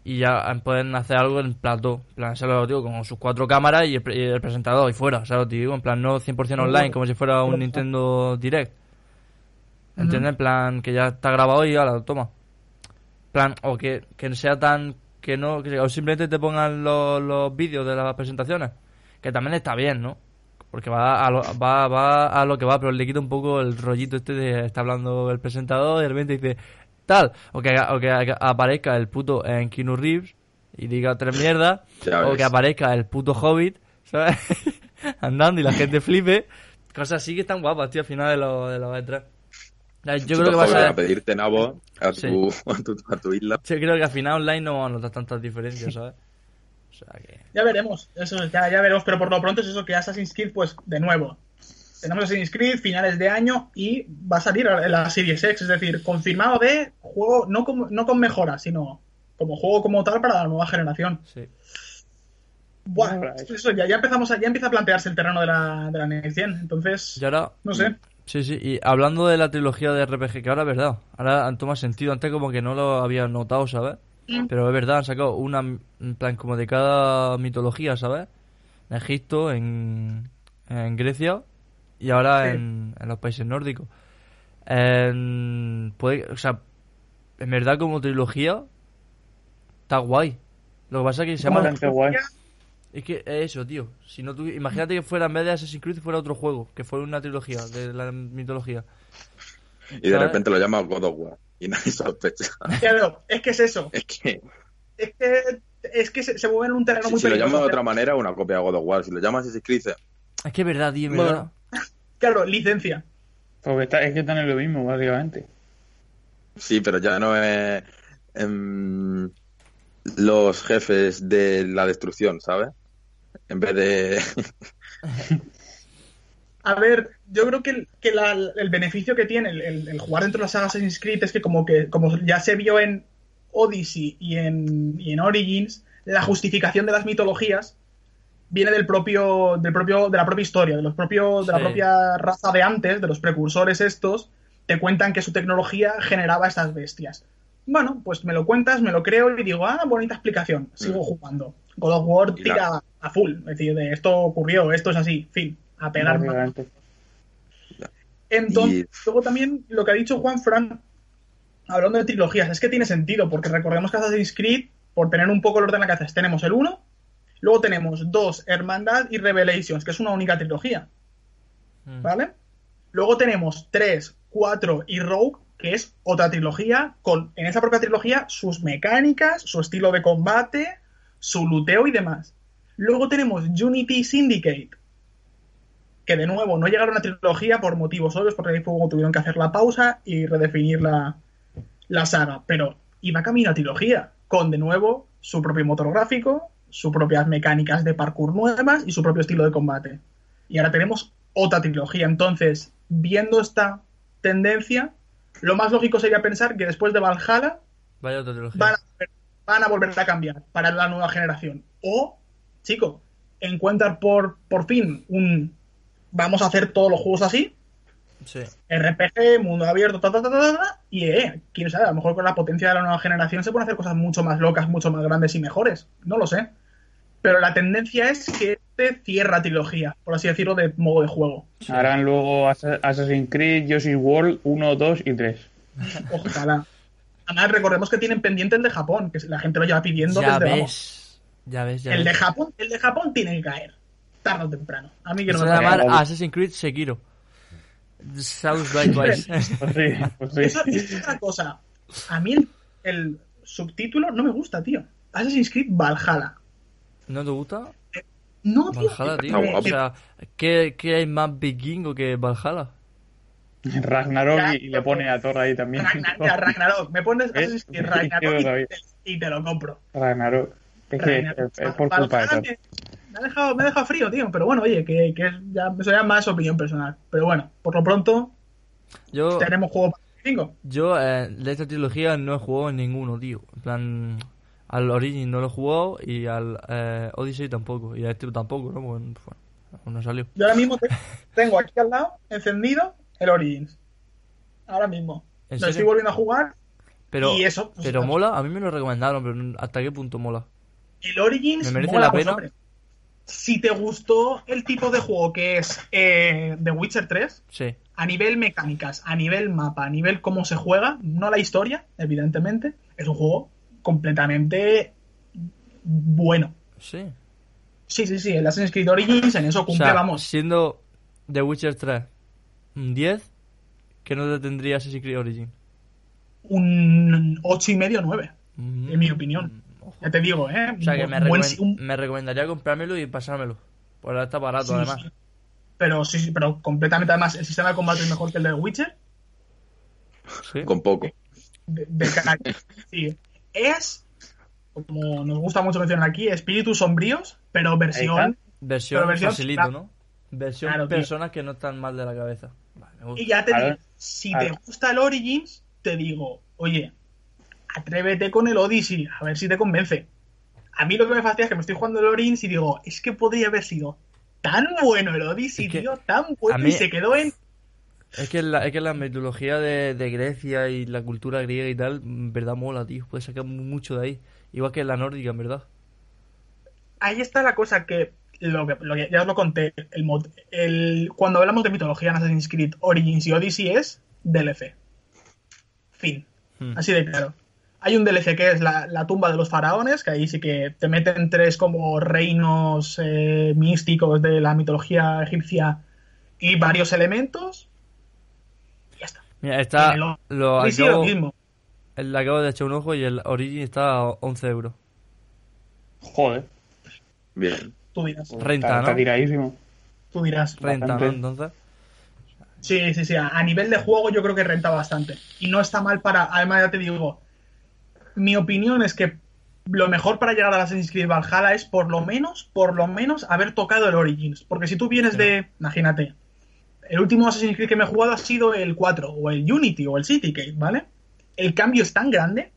y ya pueden hacer algo en plató en plan se lo digo con sus cuatro cámaras y el, pre- y el presentador y fuera ¿sabes? Te digo en plan no 100% online como si fuera un Nintendo Direct. ¿entiendes? en plan que ya está grabado y ahora toma. En plan o que, que sea tan que no que o simplemente te pongan los, los vídeos de las presentaciones que también está bien ¿no? porque va a, lo, va, va a lo que va, pero le quita un poco el rollito este de está hablando el presentador y de repente dice tal, o que, o que aparezca el puto en Keanu Reeves y diga tres mierdas, o que aparezca el puto Hobbit, ¿sabes? Andando y la gente flipe. Cosas así que están guapas, tío, al final de los de los E3. Yo creo que va a a pedirte nabo a Sí. tu, a tu, a tu isla. Yo creo que al final online no vamos a notar tantas diferencias, ¿sabes? O sea que... Ya veremos, eso ya, ya veremos, pero por lo pronto es eso que Assassin's Creed, pues de nuevo. Tenemos Assassin's Creed, finales de año, y va a salir en la Series X, es decir, confirmado de juego, no, como, no con mejoras, sino como juego como tal para la nueva generación. Sí. Buah, eso ya, ya empezamos a, ya empieza a plantearse el terreno de la, de la Next Gen, entonces, Y ahora... no sé. Sí, sí, y hablando de la trilogía de RPG, que ahora es verdad, ahora toma sentido, antes como que no lo había notado, ¿sabes? Pero es verdad, han sacado una, en plan, como de cada mitología, ¿sabes? En Egipto, en, en Grecia y ahora Sí. en, en los países nórdicos. En- puede, o sea, en verdad como trilogía está guay. Lo que pasa es que se llama... Bastante guay. Es que es eso, tío. Si no tuvi- Imagínate que fuera en vez de Assassin's Creed fuera otro juego, que fuera una trilogía de la mitología. Y de ¿Sabes? repente lo llamas God of War. Y nadie sospecha. Claro, es que es eso, Es que es que, es que se, se mueve en un terreno si, muy si lo peligroso. llamas de otra manera, una copia de God of War. Si lo llamas Assassin's Creed, Es que es verdad, tío, es Bueno. verdad. Claro, licencia. Porque está, es que están en lo mismo, básicamente. sí, pero ya no es em, los jefes de la destrucción, ¿sabes? En vez de... A ver, yo creo que, el, que la- el beneficio que tiene el, el- el jugar dentro de la saga Assassin's Creed es que como que como ya se vio en Odyssey y en, y en Origins, la justificación de las mitologías viene del propio, del propio, de la propia historia, de los propios, de la propia raza de antes, de los precursores estos, te cuentan que su tecnología generaba estas bestias. Bueno, pues me lo cuentas, me lo creo y digo, ah, bonita explicación. Sigo Mm. jugando. God of War la- tira a full. Es decir, de esto ocurrió, esto es así, fin. A pegar. Entonces, Y- luego también lo que ha dicho Juan Fran, hablando de trilogías, es que tiene sentido, porque recordemos que Assassin's Creed, por tener un poco el orden en la cabeza, tenemos el 1, luego tenemos 2, Hermandad y Revelations, que es una única trilogía, Mm. ¿vale? Luego tenemos 3, 4 y Rogue, que es otra trilogía, con en esa propia trilogía sus mecánicas, su estilo de combate, su luteo y demás. Luego tenemos Unity Syndicate, que de nuevo no llegaron a trilogía por motivos obvios, porque ahí como tuvieron que hacer la pausa y redefinir la, la saga, pero iba camino a trilogía, con de nuevo su propio motor gráfico, sus propias mecánicas de parkour nuevas y su propio estilo de combate. Y ahora tenemos otra trilogía. Entonces, viendo esta tendencia, lo más lógico sería pensar que después de Valhalla Vaya van a, van a volver a cambiar para la nueva generación. O, chico, encuentran por, por fin un... Vamos a hacer todos los juegos así, Sí. RPG, mundo abierto, ta, ta, ta, ta, y eh, quién sabe, a lo mejor con la potencia de la nueva generación se pueden hacer cosas mucho más locas, mucho más grandes y mejores. No lo sé. Pero la tendencia es que cierra trilogía, por así decirlo, de modo de juego. Harán luego Assa- Assassin's Creed, Yoshi's World 1, 2 y 3. Ojalá. Además, recordemos que tienen pendiente el de Japón, que la gente lo lleva pidiendo Ya desde vamos. ves. Ya ves, ya El de. Japón, el de Japón tiene que caer. Tarde o temprano. A mí que no Se me va a llamar Assassin's Creed Sekiro. Sounds likewise. Pues sí, pues sí. Eso es otra cosa. A mí el, el subtítulo no me gusta, tío. Assassin's Creed Valhalla. ¿No te gusta? No, tío. Valhalla, tío. Está me- O sea, ¿qué, qué hay más vikingo que Valhalla? Ragnarok y, y le pone a Thor ahí también. Ragnar- mira, Ragnarok. Me pones Ragnarok y te, y te lo compro. Ragnarok. Es que es, Ragnarok. es por culpa de Thor. me, ha dejado, me ha dejado frío, tío. Pero bueno, oye, que, que es ya, eso ya es más opinión personal. Pero bueno, por lo pronto Yo, tenemos juego para el 5. yo eh, de esta trilogía no he jugado en ninguno, tío. En plan, al Origin no lo he jugado y al eh, Odyssey tampoco. Y a este tampoco, ¿no? Bueno, pues, no salió. Yo ahora mismo te- tengo aquí al lado encendido el Origins. Ahora mismo. ¿En Lo serio? estoy volviendo a jugar. Pero, y eso, pues, pero mola, a mí me lo recomendaron, pero ¿hasta qué punto mola? El Origins ¿Me merece mola, la pena? hombre. Si te gustó el tipo de juego que es eh, The Witcher 3, Sí, a nivel mecánicas, a nivel mapa, a nivel cómo se juega, no la historia, evidentemente, es un juego completamente bueno. sí. Sí, sí, sí, el Assassin's Creed Origins en eso O cumple, sea, vamos, siendo The Witcher 3 un 10, ¿qué nota tendría Assassin's Creed Origin? un 8 y medio 9, Mm, en mi opinión. ojo. Ya te digo, ¿eh? O sea, que me, buen- recomen- un- me recomendaría comprármelo y pasármelo. Por ahora está barato, sí, además. sí. Pero sí, sí, pero completamente además el sistema de combate es mejor que el de The Witcher. Sí. Con poco. de, de. Sí. Es, como nos gusta mucho mencionar aquí, espíritus sombríos, pero versión. Versión, Pero versión facilito. ¿no? Versión Claro, personas que no están mal de la cabeza. Vale, me gusta. Y ya te digo, si te gusta el Origins, te digo, oye, atrévete con el Odyssey, a ver si te convence. A mí lo que me fastidia es que me estoy jugando el Origins y digo, es que podría haber sido tan bueno el Odyssey, Es que tío, tan bueno, mí- y se quedó en. Es que la, es que la mitología de, de Grecia y la cultura griega y tal, en verdad mola, tío. Puedes sacar mu- mucho de ahí. Igual que la nórdica, en verdad. ahí está la cosa que, lo que, lo ya os lo conté, el, el, cuando hablamos de mitología en Assassin's Creed, Origins y Odyssey es DLC. Fin. Hmm. Así de claro. Hay un DLC que es la, la tumba de los faraones, que ahí sí que te meten tres como reinos eh, místicos de la mitología egipcia y varios elementos. Está. Mira, está. El Lo acabo, mismo. le acabo de echar un ojo y el Origin está a 11 euros. Joder. Bien. Tú dirás. Renta, está, está ¿no? tiradísimo. Tú dirás. Renta, ¿no? Entonces. Sí, sí, sí. A, a nivel de juego yo creo que renta bastante. Y no está mal para... Además, ya te digo, mi opinión es que lo mejor para llegar a Assassin's Creed Valhalla es por lo menos, por lo menos, haber tocado el Origins. Porque si tú vienes Sí. de... Imagínate. El último Assassin's Creed que me he jugado ha sido el 4, o el Unity, o el Citygate, ¿vale? El cambio es tan grande,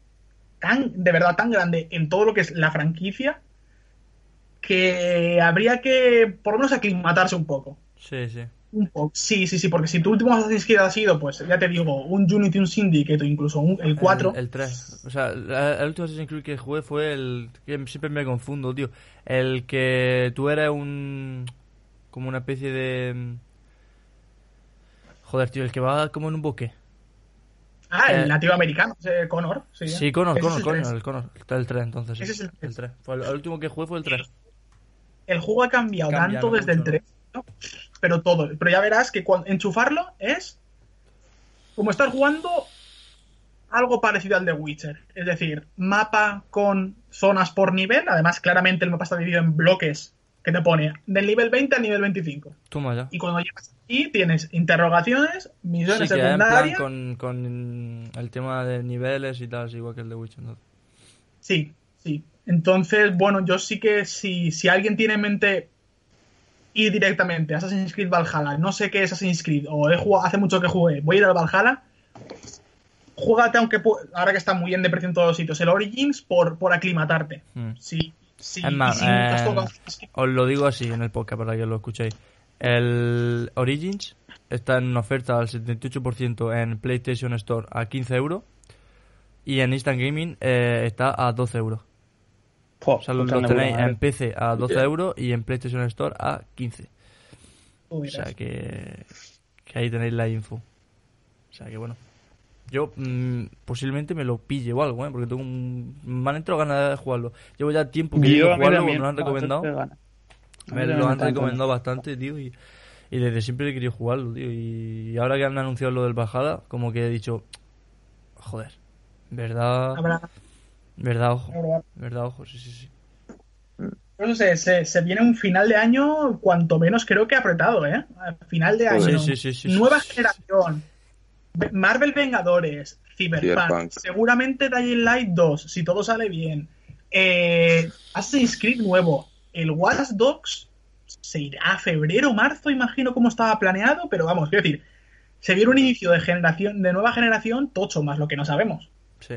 tan, de verdad tan grande en todo lo que es la franquicia, que habría que por lo menos aclimatarse un poco. Sí, sí. Un poco. Sí, sí, sí, porque si tu último Assassin's Creed ha sido, pues ya te digo, un Unity, un Syndicate o incluso un, el 4. El, el 3. O sea, el último Assassin's Creed que jugué fue el. que siempre me confundo, tío. El que tú eres un. como una especie de. Joder, tío, el que va como en un bosque. Ah, el eh, nativo americano, Connor. Sí, Sí, Connor, Ese Connor, Connor, 3. el Connor. Está el 3 entonces. sí. Ese es el el 3. Fue el, el último que jugué fue el 3. El juego ha cambiado Cambia tanto desde mucho, el 3, ¿no? pero todo. Pero ya verás que cuando enchufarlo es como estar jugando algo parecido al de Witcher. Es decir, mapa con zonas por nivel. Además, claramente el mapa está dividido en bloques que te pone del nivel 20 al nivel 25. Toma ya. Y cuando llegas aquí tienes interrogaciones, Sí, misiones que en plan secundarias. con, con el tema de niveles y tal, es igual que el de Witcher. ¿no? Sí, sí. Entonces, bueno, yo sí que si, si alguien tiene en mente ir directamente a Assassin's Creed Valhalla, no sé qué es Assassin's Creed, o he jugado, hace mucho que jugué, voy a ir al Valhalla, juégate, aunque ahora que está muy bien de precio en todos los sitios, el Origins por, por aclimatarte. Sí, sí, Es más, eh, Os lo digo así en el podcast para que lo escuchéis. El Origins está en oferta al 78% en PlayStation Store a 15 euros y en Instant Gaming eh, está a 12 euros. Jo, O sea, lo, de tenéis en PC a 12 Bien. euros y en PlayStation Store a 15. tú O sea que, que ahí tenéis la info. O sea que bueno. Yo mm, posiblemente me lo pille o algo, ¿eh? Porque tengo un... me han entrado ganas de jugarlo. Llevo ya tiempo mí jugarlo, también, me lo han recomendado. Me lo han recomendado bastante, tío, y, y desde siempre he querido jugarlo, tío. Y ahora que han anunciado lo del bajada, como que he dicho, joder, verdad, verdad, ojo, verdad, ojo, sí, sí, sí. No sé, se, se viene un final de año cuanto menos creo que apretado, ¿eh? Al final de año. Sí, sí, sí, sí, Nueva sí. generación. Ve- Marvel Vengadores, Cyberpunk, Cyberpunk. seguramente Dying Light 2, si todo sale bien. Eh, Assassin's Creed nuevo. El Watch Dogs se irá a febrero, marzo, imagino cómo estaba planeado, pero vamos, quiero decir, se viene un inicio de generación, de nueva generación, tocho más lo que no sabemos. Sí.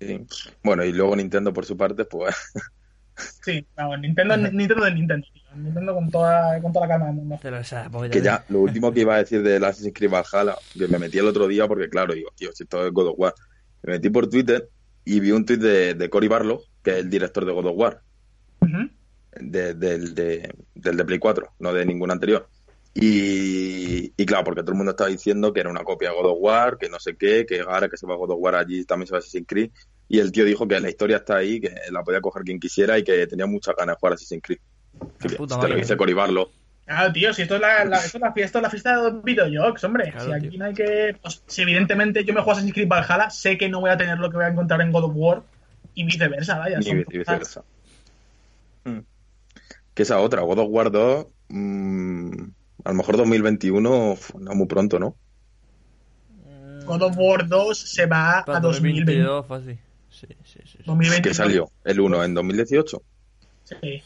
Sí. Bueno, y luego Nintendo por su parte, pues Sí, vamos, Nintendo, Nintendo de Nintendo, con toda, con toda la calma del mundo. Pero, o sea, porque que ya, lo último que iba a decir del Assassin's Creed Valhalla, que me metí el otro día porque claro, digo, tío, si esto es God of War. Me metí por Twitter y vi un tweet de, de Cory Barlow, que es el director de God of War, de- del, de, del de Play 4, no de ningún anterior. Y, y claro, porque todo el mundo estaba diciendo que era una copia de God of War, que no sé qué, que ahora que se va God of War allí también se va Assassin's Creed. Y el tío dijo que la historia está ahí, que la podía coger quien quisiera y que tenía muchas ganas de jugar a Assassin's Creed. Que, puta te lo dice Cory Barlow. Claro, tío, si esto es la, la- esto es la fiesta, la fiesta de los videojuegos, hombre. Claro, si aquí tío. no hay que. pues, si evidentemente yo me juego a Assassin's Creed Valhalla, sé que no voy a tener lo que voy a encontrar en God of War y viceversa, vaya. Vice- cosas- viceversa. Mm. Que esa otra, God of War 2, mm, a lo mejor 2021, uf, no muy pronto, ¿no? God of War 2 se va para a 2020. 2022 fácil. Sí, sí, sí. sí. 2020. Que salió el 1 en 2018. Sí.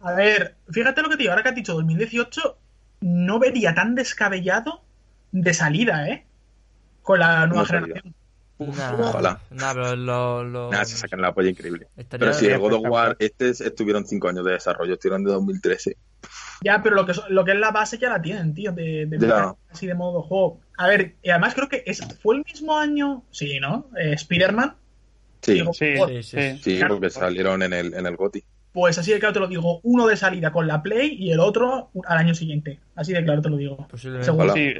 A ver, fíjate lo que te digo, ahora que has dicho 2018, no vería tan descabellado de salida, ¿eh? Con la nueva No generación. Nah, Ojalá. Nah, pero lo... lo... Nada, se sacan la polla increíble. Estaría Pero sí, el. God of War, este es- estuvieron 5 años de desarrollo, estuvieron de 2013. Ya, pero lo que, es- lo que es la base ya la tienen, tío, de, de así de modo juego. A ver, y además creo que es, fue el mismo año, sí, ¿no? Eh, Spider-Man, Sí, Sí, Sí, sí, sí. porque salieron en el, en el GOTY. Pues así de claro te lo digo, uno de salida con la Play y el otro al año siguiente. Así de claro te lo digo. Posiblemente. Seguro. Sí,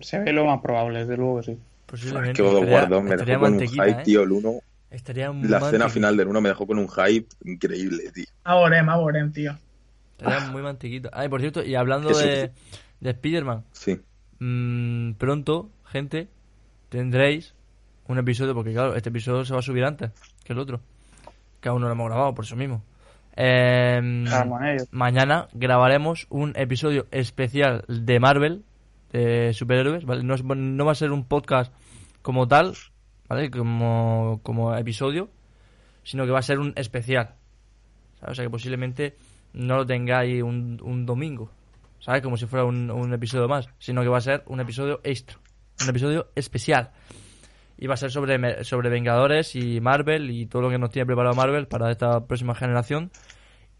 se ve lo más probable, desde luego que sí. Posiblemente. Es que estaría- 2 me estaría dejó con un hype, ¿eh? tío, el 1. Estaría muy La escena final del 1 me dejó con un hype increíble, tío. Aborem, aborem, tío. Estaría muy mantequita. Ay, por cierto, y hablando Eso de, de Spider-Man, Sí. mm, pronto, gente, tendréis un episodio, porque claro, este episodio se va a subir antes que el otro. Que aún no lo hemos grabado, por eso mismo. Ello. mañana grabaremos un episodio especial de Marvel, de superhéroes, ¿vale? No, es- no va a ser un podcast como tal, ¿vale? Como, como episodio, sino que va a ser un especial. ¿sabes? O sea que posiblemente no lo tengáis un, un domingo, ¿sabes? Como si fuera un, un episodio más, sino que va a ser un episodio extra, un episodio especial. Y va a ser sobre, sobre Vengadores y Marvel y todo lo que nos tiene preparado Marvel para esta próxima generación.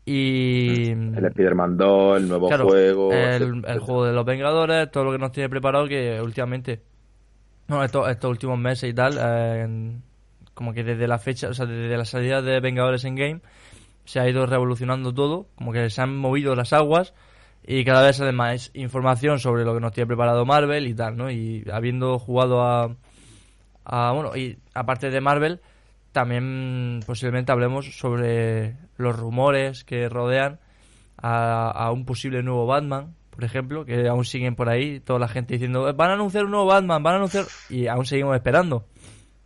Y. El Spider-Man 2, el nuevo Claro, juego. el, juego de los Vengadores, todo lo que nos tiene preparado que últimamente, no, estos, estos últimos meses y tal, eh, como que desde la fecha, o sea, desde la salida de Vengadores en Game, se ha ido revolucionando todo, como que se han movido las aguas y cada vez sale más información sobre lo que nos tiene preparado Marvel y tal, ¿no? Y habiendo jugado a, a bueno, y aparte de Marvel, también posiblemente hablemos sobre los rumores que rodean a, a un posible nuevo Batman, por ejemplo, que aún siguen por ahí, toda la gente diciendo, van a anunciar un nuevo Batman, van a anunciar... Y aún seguimos esperando.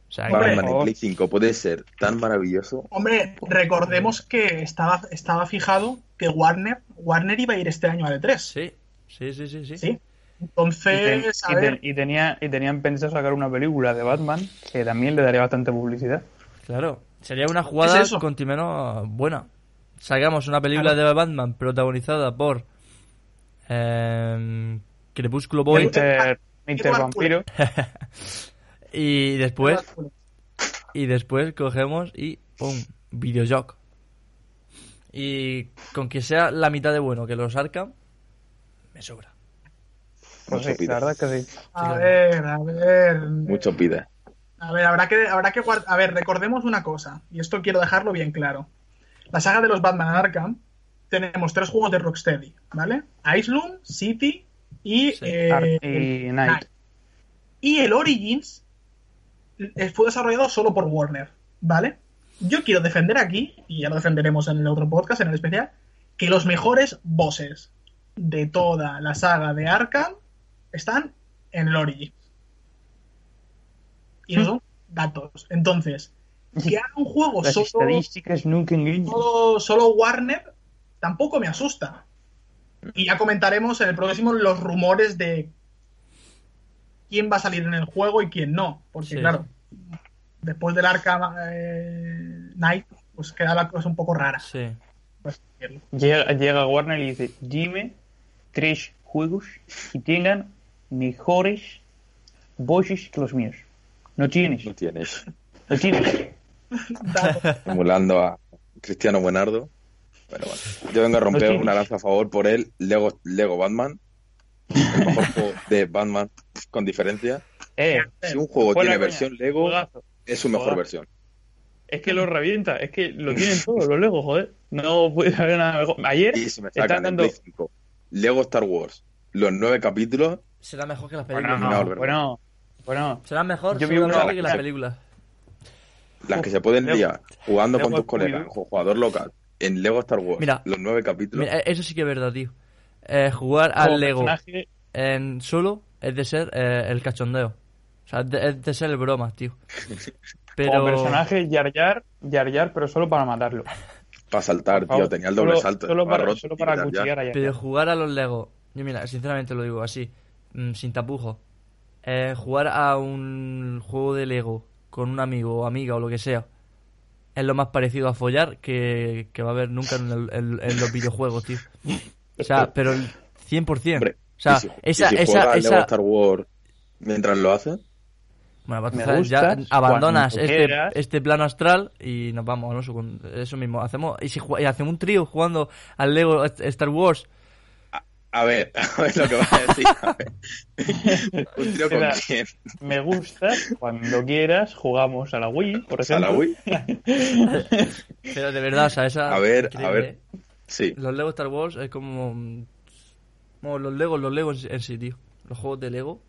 O sea, que- Hombre, Batman en Play 5 puede ser tan maravilloso. Hombre, recordemos que estaba, estaba fijado que Warner, Warner iba a ir este año a E3. sí, sí, sí, sí, sí. Sí. Y, ten- Entonces, y ten- tenía, y tenían pensado sacar una película de Batman que también le daría bastante publicidad. Claro, sería una jugada ¿Es eso? continuamente buena. Sacamos una película Claro. de Batman protagonizada por eh, Crepúsculo Boy. Edward Vampiro. y después y después cogemos y ¡pum! Videojoc. Y con que sea la mitad de bueno que los Arkham, me sobra. Pues Mucho sí, pide. la verdad es que sí. a ver, a ver. Mucho pide. A ver, habrá que, habrá que guard- A ver, recordemos una cosa, y esto quiero dejarlo bien claro. La saga de los Batman Arkham, tenemos tres juegos de Rocksteady, ¿vale? Iceland, City y, Sí. eh, y Night. Y el Origins eh, fue desarrollado solo por Warner, ¿vale? Yo quiero defender aquí, y ya lo defenderemos en el otro podcast, en el especial, que los mejores bosses de toda la saga de Arkham están en el Origins. Y no son datos. Entonces, que haga un juego Las solo, estadísticas nunca engañan. solo, solo Warner tampoco me asusta. Y ya comentaremos en el próximo los rumores de quién va a salir en el juego y quién no. Porque, Sí. claro, después del Arkham eh, Knight, pues queda la cosa un poco rara. Sí. decirlo. Llega, llega Warner y dice, dime tres juegos que tengan mejores voces que los míos. No tienes, No tienes. no tienes. Emulando a Cristiano Buenardo. Pero bueno, yo vengo a romper una lanza a favor por él. Lego, Lego Batman. El mejor juego de Batman con diferencia. Eh, Si un juego tiene versión Lego, juegazo. es su mejor Juegazo. versión. Es que lo revienta, es que lo tienen todos los Legos, joder. No puede haber nada mejor. Ayer Y si me están dando... Play 5 Lego Star Wars, los nueve capítulos, Será mejor que las Bueno, películas. no, no, ¿verdad? bueno, bueno. Será mejor Yo vi una- que las la- películas. las que se pueden liar jugando con tus colegas jugador local en Lego Star Wars, Mira. los nueve capítulos. Mira, eso sí que es verdad, tío. Eh, jugar al Lego personaje, en solo es de ser eh, el cachondeo. O sea, es de, es de ser el broma, tío. Pero... Como personaje Yar Yar, Yar Yar, pero solo para matarlo. para saltar, tío, tenía el doble solo- salto. Solo para, roto, solo para cuchillar a Yar Pero jugar a los Lego, yo mira, sinceramente lo digo así, mm, sin tapujo. Eh, jugar a un juego de Lego con un amigo o amiga o lo que sea es lo más parecido a follar que, que va a haber nunca en, el- en- en los videojuegos, tío. O sea, pero el 100%. Hombre, o sea, y si, y esa, si esa, juegas esa... Lego Star Wars mientras lo haces, Bueno, pues ya abandonas este, este plano astral y nos vamos, ¿no? Eso, eso mismo. Hacemos, y, si, y hacemos un trío jugando al Lego Star Wars. A ver, a ver lo que vas a decir. A ver. ¿Un trío con Espera. quién? Me gusta, cuando quieras, jugamos a la Wii, por ¿A ejemplo. la Wii? Pero de verdad, o sea, esa. A ver, increíble, a ver. Sí, Los Lego Star Wars es como. mm, Como los Lego, los Lego en sí- sí, tío. Los juegos de Lego.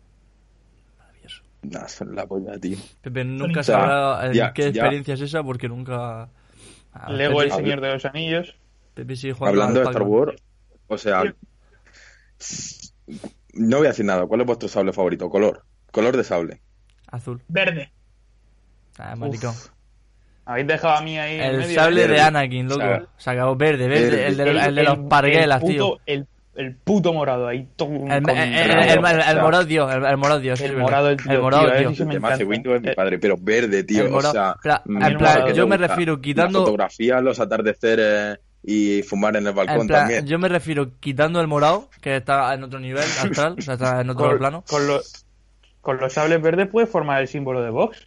Maravilloso. nah, son la polla, tío. Pepe nunca O sea, sabrá ya- qué ya. experiencia es esa porque nunca. Ah, Lego Pepe, El Señor de los Anillos. Pepe sigue jugando Hablando de Star. Wars, o sea, no voy a decir nada. ¿Cuál es vuestro sable favorito? Color. Color de sable. Azul. Verde. Ah, maricón. Habéis dejado a mí ahí. en El medio, sable ¿eh? de Verde. Anakin, loco. O sea, Se acabó verde, verde. verde. El de, el de los el- parguelas, el tío. puto- El, el puto morado ahí. Todo El, el, el, el, el- el morado, tío. El, el morado, tío. sí, el morado, el tío, El morado, tío, tío. sí me El de Mace encanta. Windows es mi Eh, padre, pero verde, tío. El O morado. sea, en el plan, morado yo me refiero La quitando. fotografía, los atardeceres y fumar en el balcón En plan, también. yo me refiero quitando el morado, que está en otro nivel astral, o sea, está en otro con, plano. con los, con los sables verdes puedes formar el símbolo de Vox.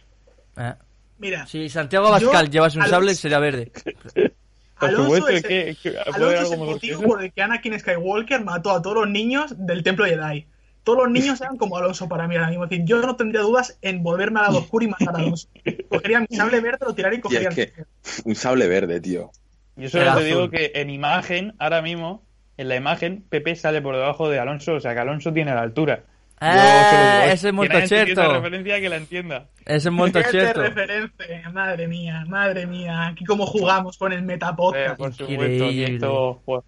Eh. Mira, Si Santiago Abascal llevase un al- sable, sería verde. Por Alonso supuesto, es que, que Alonso es algo el motivo por el que Anakin Skywalker mató a todos los niños del Templo Jedi. Todos los niños eran como Alonso para mí ahora mismo. Es decir, yo no tendría dudas en volverme al lado oscuro y matar a Alonso. Cogería mi sable verde, lo tiraría y Y cogería es el que un sable verde, tío. Yo solo te digo que en imagen, ahora mismo, en la imagen, Pepe sale por debajo de Alonso, o sea que Alonso tiene la altura. Eh, solo digo, ese es certo. esa referencia que la entienda. Ese es certo. referencia, madre mía, madre mía. Aquí cómo jugamos con el Eh, Metapodcast. por supuesto, que esto pues,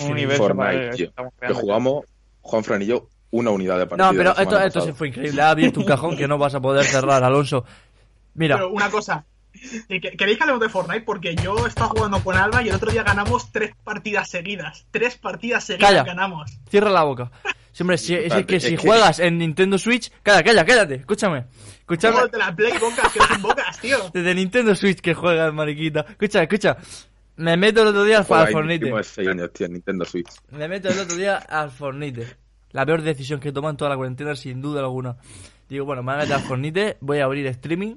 un universo Fortnite, Que creando. jugamos, Juan Fran y yo, una unidad de partida. No, pero esto, esto sí fue increíble. Ha abierto un cajón que no vas a poder cerrar, Alonso. Mira, Pero una cosa. Que- ¿Queréis que hablemos de Fortnite? Porque yo estaba jugando con Alba y el otro día ganamos tres partidas seguidas. Tres partidas seguidas Calla. ganamos. cierra la boca. Siempre, si, es que si juegas en Nintendo Switch. Calla, calla, cállate. Escúchame. Escúchame. La Play Bocas, que no bocas, tío. Desde Nintendo Switch que juegas, mariquita. Escucha, escucha. Me meto el otro día al, Fortnite. años, tío, en Nintendo Switch. Me meto el otro día al Fortnite. La peor decisión que he tomado en toda la cuarentena, sin duda alguna. Digo, bueno, me voy a meter al Fortnite, voy a abrir streaming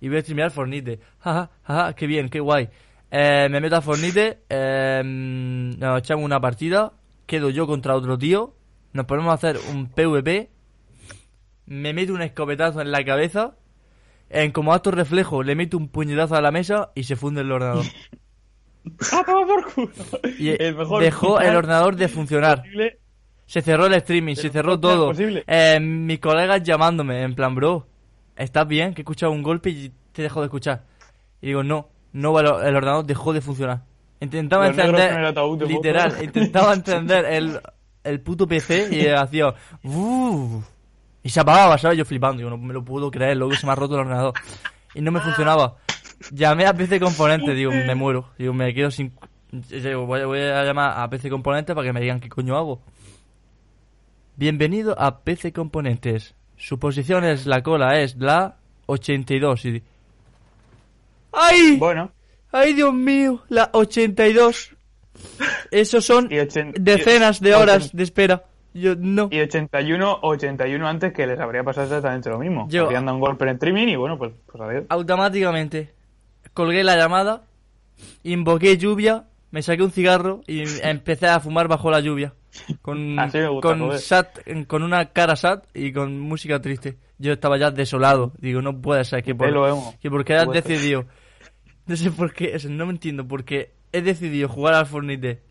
y voy a streamear Fortnite. Jaja, jaja, qué bien, qué guay. Eh, me meto al Fortnite, eh, nos echamos una partida, quedo yo contra otro tío, nos ponemos a hacer un PvP, me meto un escopetazo en la cabeza, en como acto reflejo le meto un puñetazo a la mesa y se funde el ordenador. ¡Ah, toma por culo! Y El mejor dejó el ordenador de funcionar. posible. Se cerró el streaming, se cerró todo. Eh, mis colegas llamándome, en plan, bro, ¿estás bien? Que he escuchado un golpe y te dejo de escuchar. Y digo, no, no, el ordenador dejó de funcionar. Intentaba Los en encender, ataúd de literal, intentaba encender el, el puto PC y hacía, "Uh", y se apagaba, ¿sabes? Yo flipando, digo, no me lo puedo creer, luego se me ha roto el ordenador. Y no me funcionaba. Llamé a PC Componente, digo, me muero. Digo, me quedo sin... digo, Voy, voy a llamar a PC Componente para que me digan qué coño hago. Bienvenido a PC Componentes. Su posición es la cola, es la 82. Y... ¡Ay! Bueno, ¡Ay, Dios mío! La 82. Esos son decenas de horas de espera. Yo no. Y 81, 81 antes que les habría pasado exactamente lo mismo. Yo- Habrían dado un golpe en streaming y bueno, pues, pues adiós. Automáticamente colgué la llamada, invoqué lluvia, me saqué un cigarro y empecé a fumar bajo la lluvia. Con, Así me gusta, con, sat- con una cara sad y con música triste. Yo estaba ya desolado. Digo, no puede ser que por, que porque has decidido. No sé por qué, no me entiendo. Porque he decidido jugar al Fortnite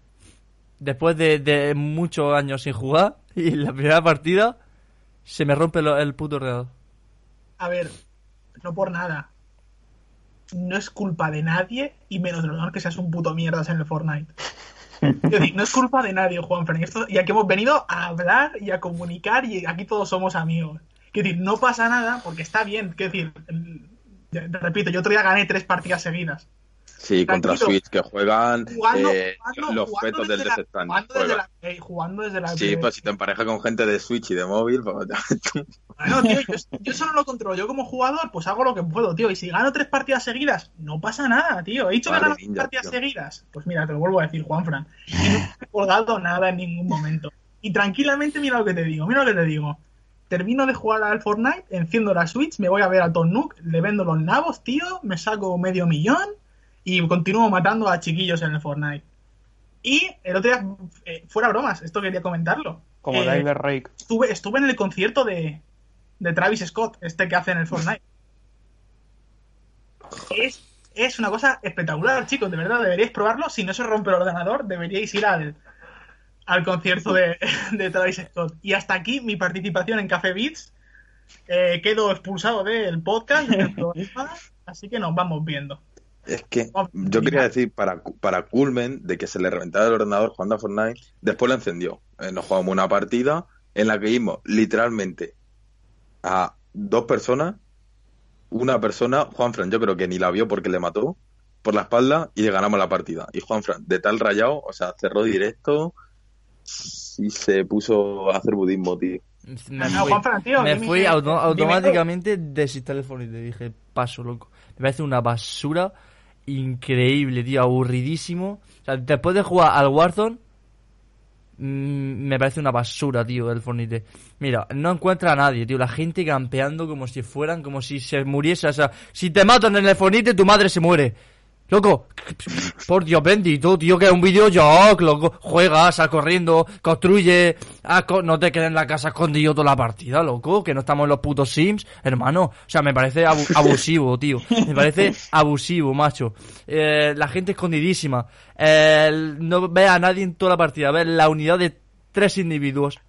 después de, de muchos años sin jugar y en la primera partida se me rompe lo- el puto ordenador. A ver, no por nada. No es culpa de nadie y menos de los que seas un puto mierdas en el Fortnite. No es culpa de nadie, Juanfran. Y, esto, y aquí hemos venido a hablar y a comunicar y aquí todos somos amigos. Es decir, no pasa nada porque está bien. Es decir, el- repito, yo otro día gané tres partidas seguidas. Sí, contra. Switch, que juegan Jugando, eh, jugando- los jugando fetos del la- Death jugando desde la jugando desde la Sí, pues si te emparejas con gente de Switch y de móvil, pues Bueno, tío, yo, yo solo lo controlo. Yo como jugador, pues hago lo que puedo, tío. Y si gano tres partidas seguidas, no pasa nada, tío. He dicho Vale, que gano tres partidas tío. seguidas. Pues mira, te lo vuelvo a decir, Juanfran. Y no he colgado nada en ningún momento. Y tranquilamente, mira lo que te digo, mira lo que te digo. Termino de jugar al Fortnite, enciendo la Switch, me voy a ver a Tom Nook, le vendo los nabos, tío, me saco medio millón y continúo matando a chiquillos en el Fortnite. Y el otro día, eh, fuera bromas, esto quería comentarlo. Como Eh, Tyler Rake. estuve, estuve en el concierto de, de Travis Scott, este que hace en el Fortnite. Es, es una cosa espectacular, chicos, de verdad, deberíais probarlo. Si no se rompe el ordenador, deberíais ir al, al concierto de, de Travis Scott. Y hasta aquí mi participación en Café Beats. Eh, quedo expulsado del podcast, del programa, así que nos vamos viendo. Es que Oh, yo quería decir, para, para Culmen, de que se le reventaba el ordenador jugando a Fortnite, después lo encendió. Eh, nos jugamos una partida en la que vimos literalmente a dos personas, una persona, Juanfran, yo creo que ni la vio porque le mató por la espalda y le ganamos la partida. Y Juanfran, de tal rayado, o sea, cerró directo y se puso a hacer budismo, tío. Me No, fui, Juanfran, tío, me fui que- auto- dime automáticamente desinstalé el Fortnite. Dije, paso, loco. Me parece una basura increíble, tío, aburridísimo. O sea, después de jugar al Warzone, mm, me parece una basura, tío, el Fortnite. Mira, no encuentra a nadie, tío. La gente campeando como si fueran, como si se muriese. O sea, si te matan en el Fortnite, tu madre se muere. Loco, por Dios bendito, tío, que es un videojuego, loco. Juegas, sal corriendo, construye, co- no te quedes en la casa escondido toda la partida, loco, que no estamos en los putos Sims, hermano. O sea, me parece abu- abusivo, tío. Me parece abusivo, macho. Eh, la gente escondidísima. Eh, no ve a nadie en toda la partida, ve la unidad de tres individuos.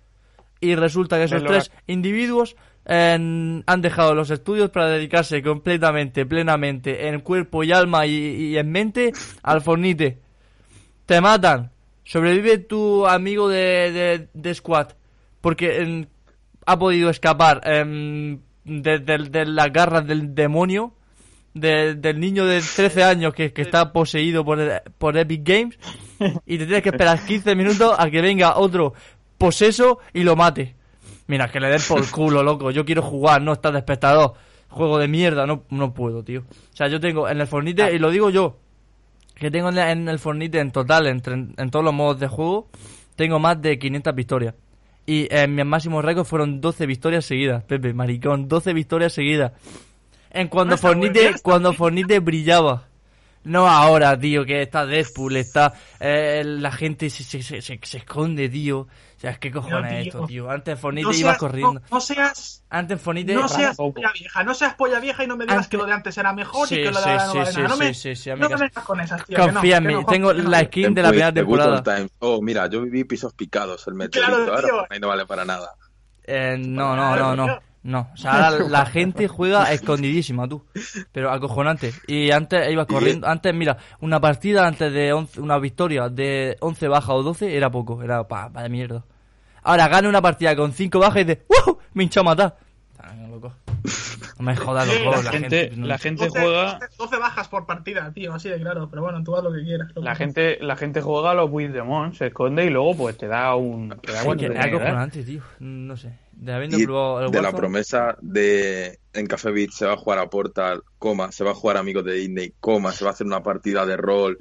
Y resulta que esos Ves tres individuos en- han dejado los estudios para dedicarse completamente, plenamente, en cuerpo y alma y, en mente al Fornite. Te matan. Sobrevive tu amigo de, de, Squad. Porque em, ha podido escapar em, de, de- las garras del demonio. de- del niño de 13 años que, está poseído por, por Epic Games. Y te tienes que esperar 15 minutos a que venga otro poseso y lo mate. Mira, que le den por culo, loco. Yo quiero jugar, no estar de espectador. Juego de mierda, no, no puedo, tío. O sea, yo tengo en el Fornite, y lo digo yo, que tengo en, en el Fornite en total, entre, en todos los modos de juego, tengo más de 500 victorias. Y en mis máximos récords fueron 12 victorias seguidas, Pepe, maricón, 12 victorias seguidas. En cuando Ah, Fornite, cuando. Fornite brillaba. No ahora, tío, que está Deadpool, está... eh, la gente se, se, se- se esconde, tío. O sea, es que cojones esto, tío. Antes en Fornite No ibas corriendo. no, no seas, Antes Fornite... no seas poco. polla vieja, no seas polla vieja y no me digas Antes- que lo de antes era mejor Sí, y que lo de ahora no sí, sí. No sí, me, sí, sí, no me vengas con esas, tío. Confía en mí, no, tengo la skin de la primera temporada. Oh, mira, yo viví pisos picados, el meteorito. Claro, ahora no vale para nada. Eh, no, no, no, no. No, o sea, ahora la gente juega escondidísima, tú. Pero acojonante. Y antes ibas corriendo. Antes, mira, una partida antes de 11, una victoria de 11 bajas o 12 era poco. Era pa, pa de mierda. Ahora gana una partida con 5 bajas y dices, ¡Uh! Me hincha a matar. Ah, loco. No me jodas, Sí, loco. la La gente- gente. no- la gente 12, juega 12 bajas por partida, tío, así de claro. Pero bueno, tú haz lo que quieras. La gente, la gente juega a los Demon, se esconde y luego pues te da un. Te da cuando que dar. acojonante, tío. No sé. De habiendo Y probado el de la promesa de en Café Beat se va a jugar a Portal, coma, se va a jugar a Amigos de Disney, coma, se va a hacer una partida de rol.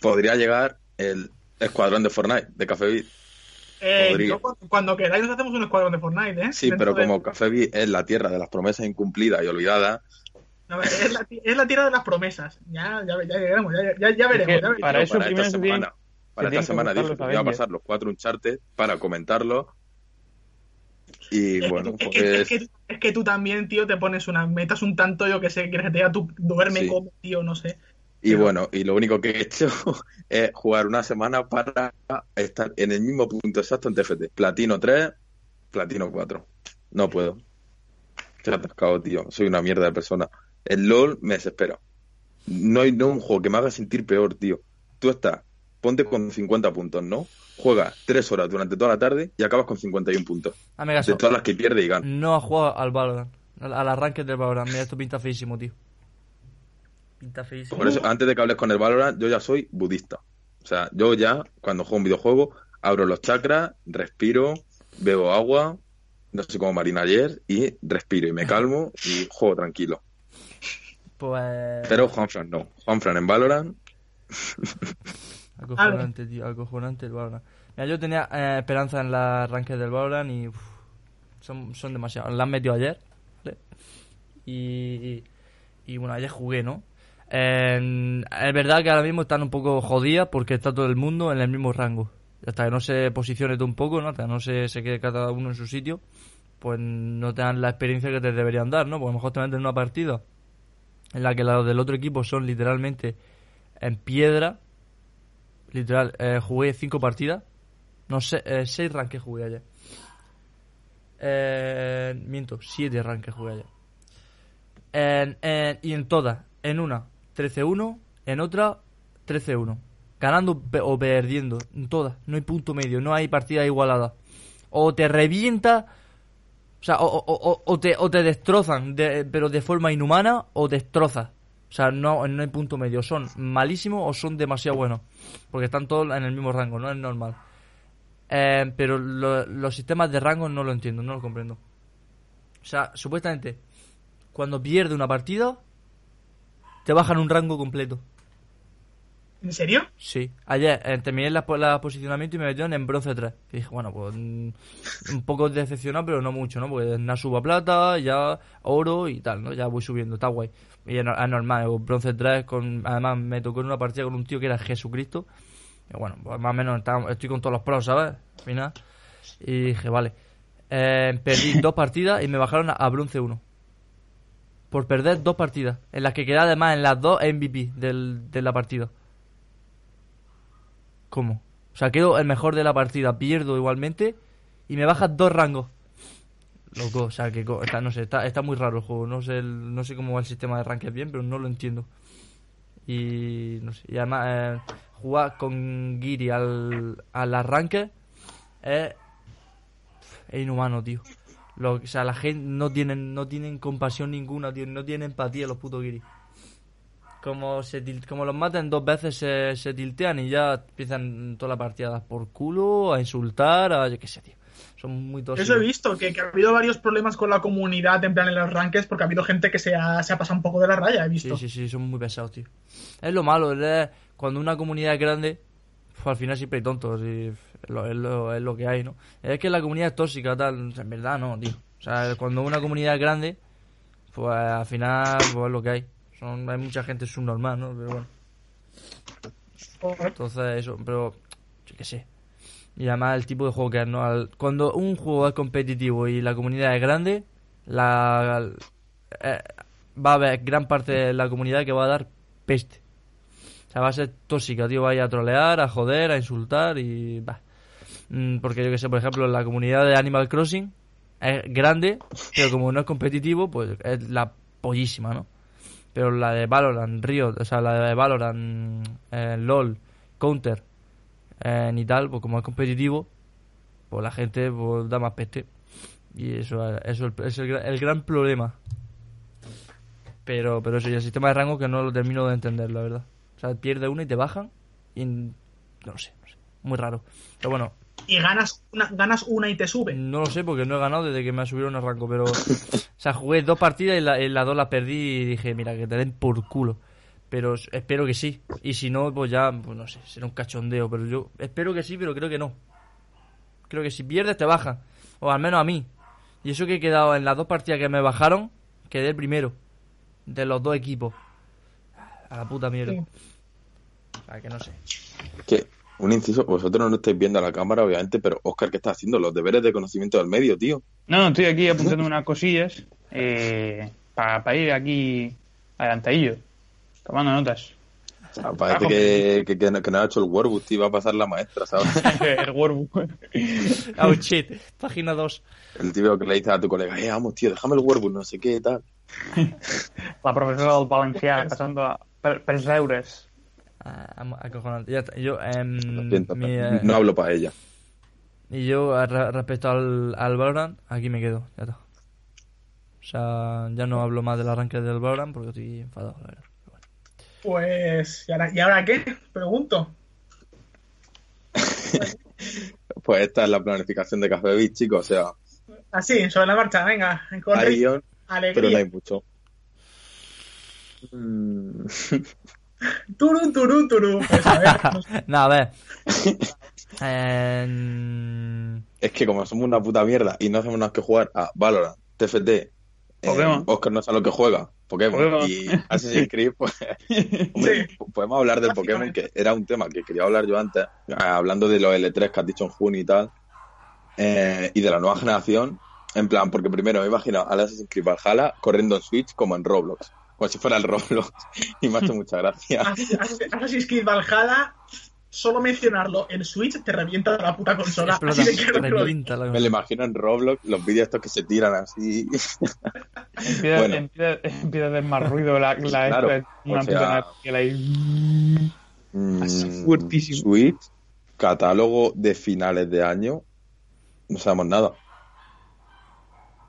Podría llegar el escuadrón de Fortnite de Café Beat. Eh, yo, cuando, queráis nos hacemos un escuadrón de Fortnite, ¿eh? Sí, Dentro pero de- como Café Beat es la tierra de las promesas incumplidas y olvidadas, No, es, la, es la tierra de las promesas. Ya, ya, ya llegaremos, ya, ya, ya veremos. que ya veremos. para eso para esta semana, para esta que semana dije iba a pasar los cuatro Uncharted para comentarlo. Y Es, bueno, es que- es pues que- es que tú también, tío, te pones una metas un tanto, yo que sé, que quieres que te diga tú duerme Sí. como, tío, no sé. Y Pero- bueno, y lo único que he hecho es jugar una semana para estar en el mismo punto exacto en TFT. Platino 3, Platino 4. No puedo. Estoy atascado, tío. Soy una mierda de persona. El LOL me desespera. No hay no un juego que me haga sentir peor, tío. Tú estás, ponte con 50 puntos, ¿no? Juegas 3 horas durante toda la tarde y acabas con 51 puntos. Hazme De caso. todas las que pierdes y ganas. No ha jugado al Valorant. Al, al arranque del Valorant. Mira, esto pinta feísimo, tío. Pinta feísimo. Por eso, antes de que hables con el Valorant, yo ya soy budista. O sea, yo ya, cuando juego un videojuego, abro los chakras, respiro, bebo agua, no sé cómo Marina ayer, y respiro y me calmo y juego tranquilo. Pues. Pero Juanfran no. Juanfran en Valorant, Acojonante, tío. Acojonante el Valorant. Mira, yo tenía eh, esperanza en la arranque del Valorant y. uf, son, son demasiados. La han metido ayer. ¿vale? Y. Y bueno, ayer jugué, ¿no? Es verdad que ahora mismo están un poco jodidas porque está todo el mundo en el mismo rango. Hasta que no se posicione todo un poco, ¿no? Hasta que no se, se quede cada uno en su sitio, pues no te dan la experiencia que te deberían dar, ¿no? Porque a lo mejor te meten en una partida en la que los del otro equipo son literalmente en piedra. Literal, eh, jugué cinco partidas. No sé, eh, seis ranques jugué ayer. Eh, miento, siete ranques jugué ayer. Y en todas, en una 13-1, en otra 13-1. Ganando o perdiendo, en todas. No hay punto medio, no hay partida igualada. O te revienta, o sea, o te, o te destrozan, de- pero de forma inhumana, o destrozas. O sea, no, no hay punto medio. Son malísimos o son demasiado buenos. Porque están todos en el mismo rango, no es normal. Eh, pero lo- los sistemas de rango no lo entiendo, no lo comprendo. O sea, supuestamente, cuando pierde una partida, te bajan un rango completo. ¿En serio? Sí. Ayer eh, terminé la, la posicionamiento y me metieron en bronce 3. Y dije, bueno, pues mm, un poco decepcionado, pero no mucho, ¿no? Porque nada subo a plata, ya oro y tal, ¿no? Ya voy subiendo, está guay. Y es, es normal, bronce 3, con, además me tocó en una partida con un tío que era Jesucristo. Y bueno, pues más o menos está- estoy con todos los pros, ¿sabes? Al final. Y dije, vale. Eh, perdí dos partidas y me bajaron a, a bronce 1. Por perder dos partidas. En las que quedé además en las dos MVP del, de la partida. ¿Cómo? O sea, quedo el mejor de la partida, pierdo igualmente y me bajas dos rangos. Loco, o sea, que está, no sé, está, está muy raro el juego. No sé, el- no sé cómo va el sistema de ranked bien, pero no lo entiendo. Y no sé, y además eh, jugar con Giri al, al arranque es, es inhumano, tío. O sea, la gente no tienen, no tienen compasión ninguna, tío. No tienen empatía los putos Giri. Como, se como los maten dos veces se, se tiltean y ya empiezan toda la partida a dar por culo, a insultar, a yo qué sé, tío. Son muy tóxicos. Eso he visto, que, que ha habido varios problemas con la comunidad en plan en los rankings porque ha habido gente que se ha, se ha pasado un poco de la raya, he visto. Sí, sí, sí, son muy pesados, tío. Es lo malo, es cuando una comunidad es grande, pues al final siempre hay tontos y es lo, es lo, es lo que hay, ¿no? Es que la comunidad es tóxica, tal, en verdad no, tío. O sea, cuando una comunidad es grande, pues al final pues, es lo que hay. Son, hay mucha gente subnormal, ¿no? Pero bueno. Entonces, eso, pero yo qué sé. Y además el tipo de juego que es, ¿no? Cuando un juego es competitivo y la comunidad es grande, la eh, va a haber gran parte de la comunidad que va a dar peste. O sea, va a ser tóxica, tío. Va a trolear, a joder, a insultar y... va. Mm, Porque yo que sé, por ejemplo, la comunidad de Animal Crossing es grande, pero como no es competitivo, pues es la pollísima, ¿no? Pero la de Valorant, Riot, o sea, la de Valorant, eh, LOL, Counter eh, y tal, pues como es competitivo, pues la gente pues, da más peste. Y eso, es- eso es el, gra- el gran problema. Pero, pero eso, el sistema de rango que no lo termino de entender, la verdad. O sea, pierde una y te bajan. Y no lo sé, no sé. Muy raro. Pero bueno, Y ganas una, ganas una y te sube. no lo sé porque no he ganado desde que me subieron el rango, pero... o sea, jugué dos partidas y la- en las dos las perdí y dije, mira, que te den por culo. Pero espero que sí. Y si no, pues ya, pues no sé, será un cachondeo. Pero yo espero que sí, pero creo que no. Creo que si pierdes te bajan. O al menos a mí. Y eso que he quedado en las dos partidas que me bajaron, quedé el primero. De los dos equipos. A la puta mierda. Sí. O sea, que no sé. Que, un inciso, vosotros no lo estáis viendo a la cámara, obviamente, pero Oscar, ¿qué está haciendo? Los deberes de conocimiento del medio, tío. No, no, estoy aquí apuntando unas cosillas eh, para ir aquí adelantadillo, tomando notas. O sea, parece que, que, que no, que no ha hecho el Warbook, tío, va a pasar la maestra, ¿sabes? el Workbook. Oh shit, página 2. El tío que le dice a tu colega, eh, vamos, tío, déjame el Warbook, no sé qué, tal. La profesora del valencià pasando a, per, per deures. Ah, acojonante. Ya está. Yo, em, Lo siento, mi, eh, no hablo para ella. Y yo, a- respecto al, al Valorant, aquí me quedo, ya está. O sea, ya no hablo más del arranque del Valorant porque estoy enfadado, la verdad. Pero bueno. Pues, ¿y ahora, ¿y ahora qué? Pregunto. Pues esta es la planificación de Café Beat, chicos, o sea, Así, sobre la marcha, venga. corre. hay guion, pero no hay mucho. Turú, turú, turú. Pues a ver. no a ver. Es que como somos una puta mierda y no hacemos nada que jugar a Valorant, TFT, eh, Pokémon. Oscar no sabe lo que juega, Pokémon, Pokémon. y Assassin's Creed, pues, hombre, podemos hablar del Pokémon, que era un tema que quería hablar yo antes, eh, hablando de los L3 que has dicho en junio y tal, eh, y de la nueva generación, en plan, porque primero me imagino al Assassin's Creed Valhalla corriendo en Switch como en Roblox, como si fuera el Roblox, y me ha hecho mucha gracia. Assassin's Creed Valhalla, solo mencionarlo en Switch te revienta la puta consola. explota, Así de claro que lo digo. revienta la- Me lo imagino en Roblox, los vídeos estos que se tiran así. Empieza, Bueno. empieza, empieza a hacer más ruido la, la Claro, esta, una o sea- que la ahí. Así Mm, fuertísimo. Switch, catálogo de finales de año, no sabemos nada.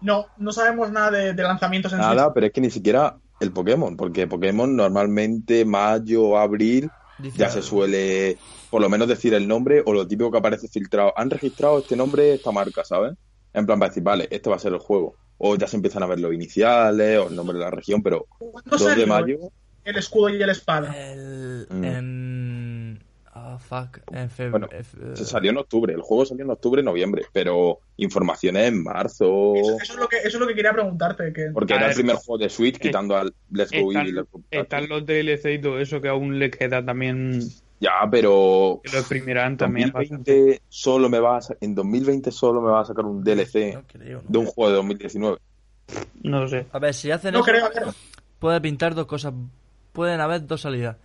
No, no sabemos nada de, de lanzamientos en Nada, Switch. pero es que ni siquiera el Pokémon, porque Pokémon normalmente mayo, abril, Dice ya algo. se suele por lo menos decir el nombre o lo típico que aparece filtrado. Han registrado este nombre, esta marca, ¿sabes? En plan para decir, vale, este va a ser el juego. O ya se empiezan a ver los iniciales o el nombre de la región, pero ¿Cuándo 2 de mayo, el escudo y el espada? El, Mm. en fuck? En Bueno, febrero. Se salió en octubre, el juego salió en octubre, noviembre, pero informaciones en marzo. Eso, eso es lo que, eso es lo que quería preguntarte. Que... Porque A era el primer juego de Switch, eh, quitando al Let's Go Están, y Let's Go están los DLC y todo eso que aún le queda también Ya, pero que lo exprimirán también. 2020 solo me va a en 2020 solo me va a sacar un DLC No creo, ¿no? de un juego de 2019. No sé. A ver, si hacen No eso, creo, ver. puede pintar dos cosas. Pueden haber dos salidas.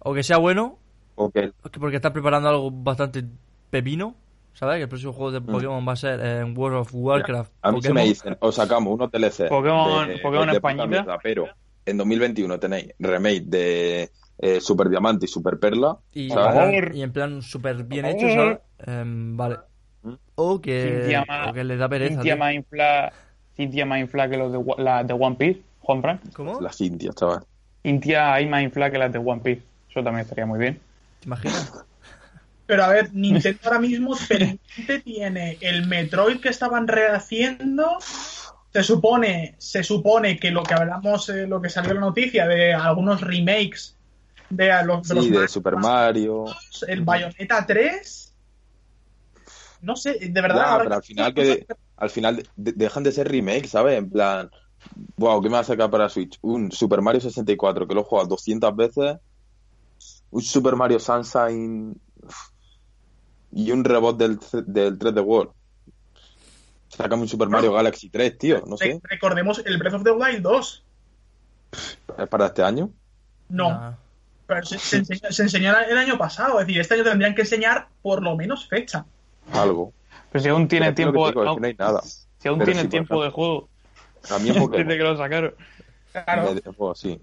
O que sea bueno, Porque porque está preparando algo bastante pepino. ¿Sabes? Que el próximo juego de Mm. Pokémon va a ser en World of Warcraft. a mí se me dicen, os sacamos unos DLC Pokémon- de, Pokémon de Españita. mierda, pero en 2021 tenéis remake de eh, Super Diamante y Super Perla. Y, ¿sabes? y en plan súper bien hecho. Em, vale. ¿Mm? O que, o que le da pereza. Cintia más infla, Cintia más infla que los de, la de One Piece, Juan Frank. ¿Cómo? La Cintia, chaval. Cintia hay más infla que las de One Piece. Eso también estaría muy bien. ¿Te imaginas? Pero a ver, Nintendo ahora mismo pendiente tiene el Metroid que estaban rehaciendo. Se supone, se supone que lo que hablamos, eh, lo que salió en la noticia de algunos remakes de, a los, de los Sí, de Super Mario. el Bayonetta 3. No sé, de verdad. Ya, ahora pero al final que al final de- dejan de ser remakes, ¿sabes? En plan, wow, ¿qué me va a sacar para Switch? Un Super Mario 64 que lo he jugado 200 veces, un Super Mario Sunshine y un reboot del, del 3D World. Sácame un Super Mario Galaxy 3, tío, no sé, Re- Recordemos el Breath of the Wild 2. es para este año. No, Nah. pero se, se enseñó, se enseñó el año pasado. Es decir, este año tendrían que enseñar por lo menos fecha. Algo. Pero si aún tiene Pero tiempo, digo, es aún- que no hay nada. si aún Pero tiene sí, tiempo de juego, También desde que lo sacaron. Claro. De- de- pues, sí.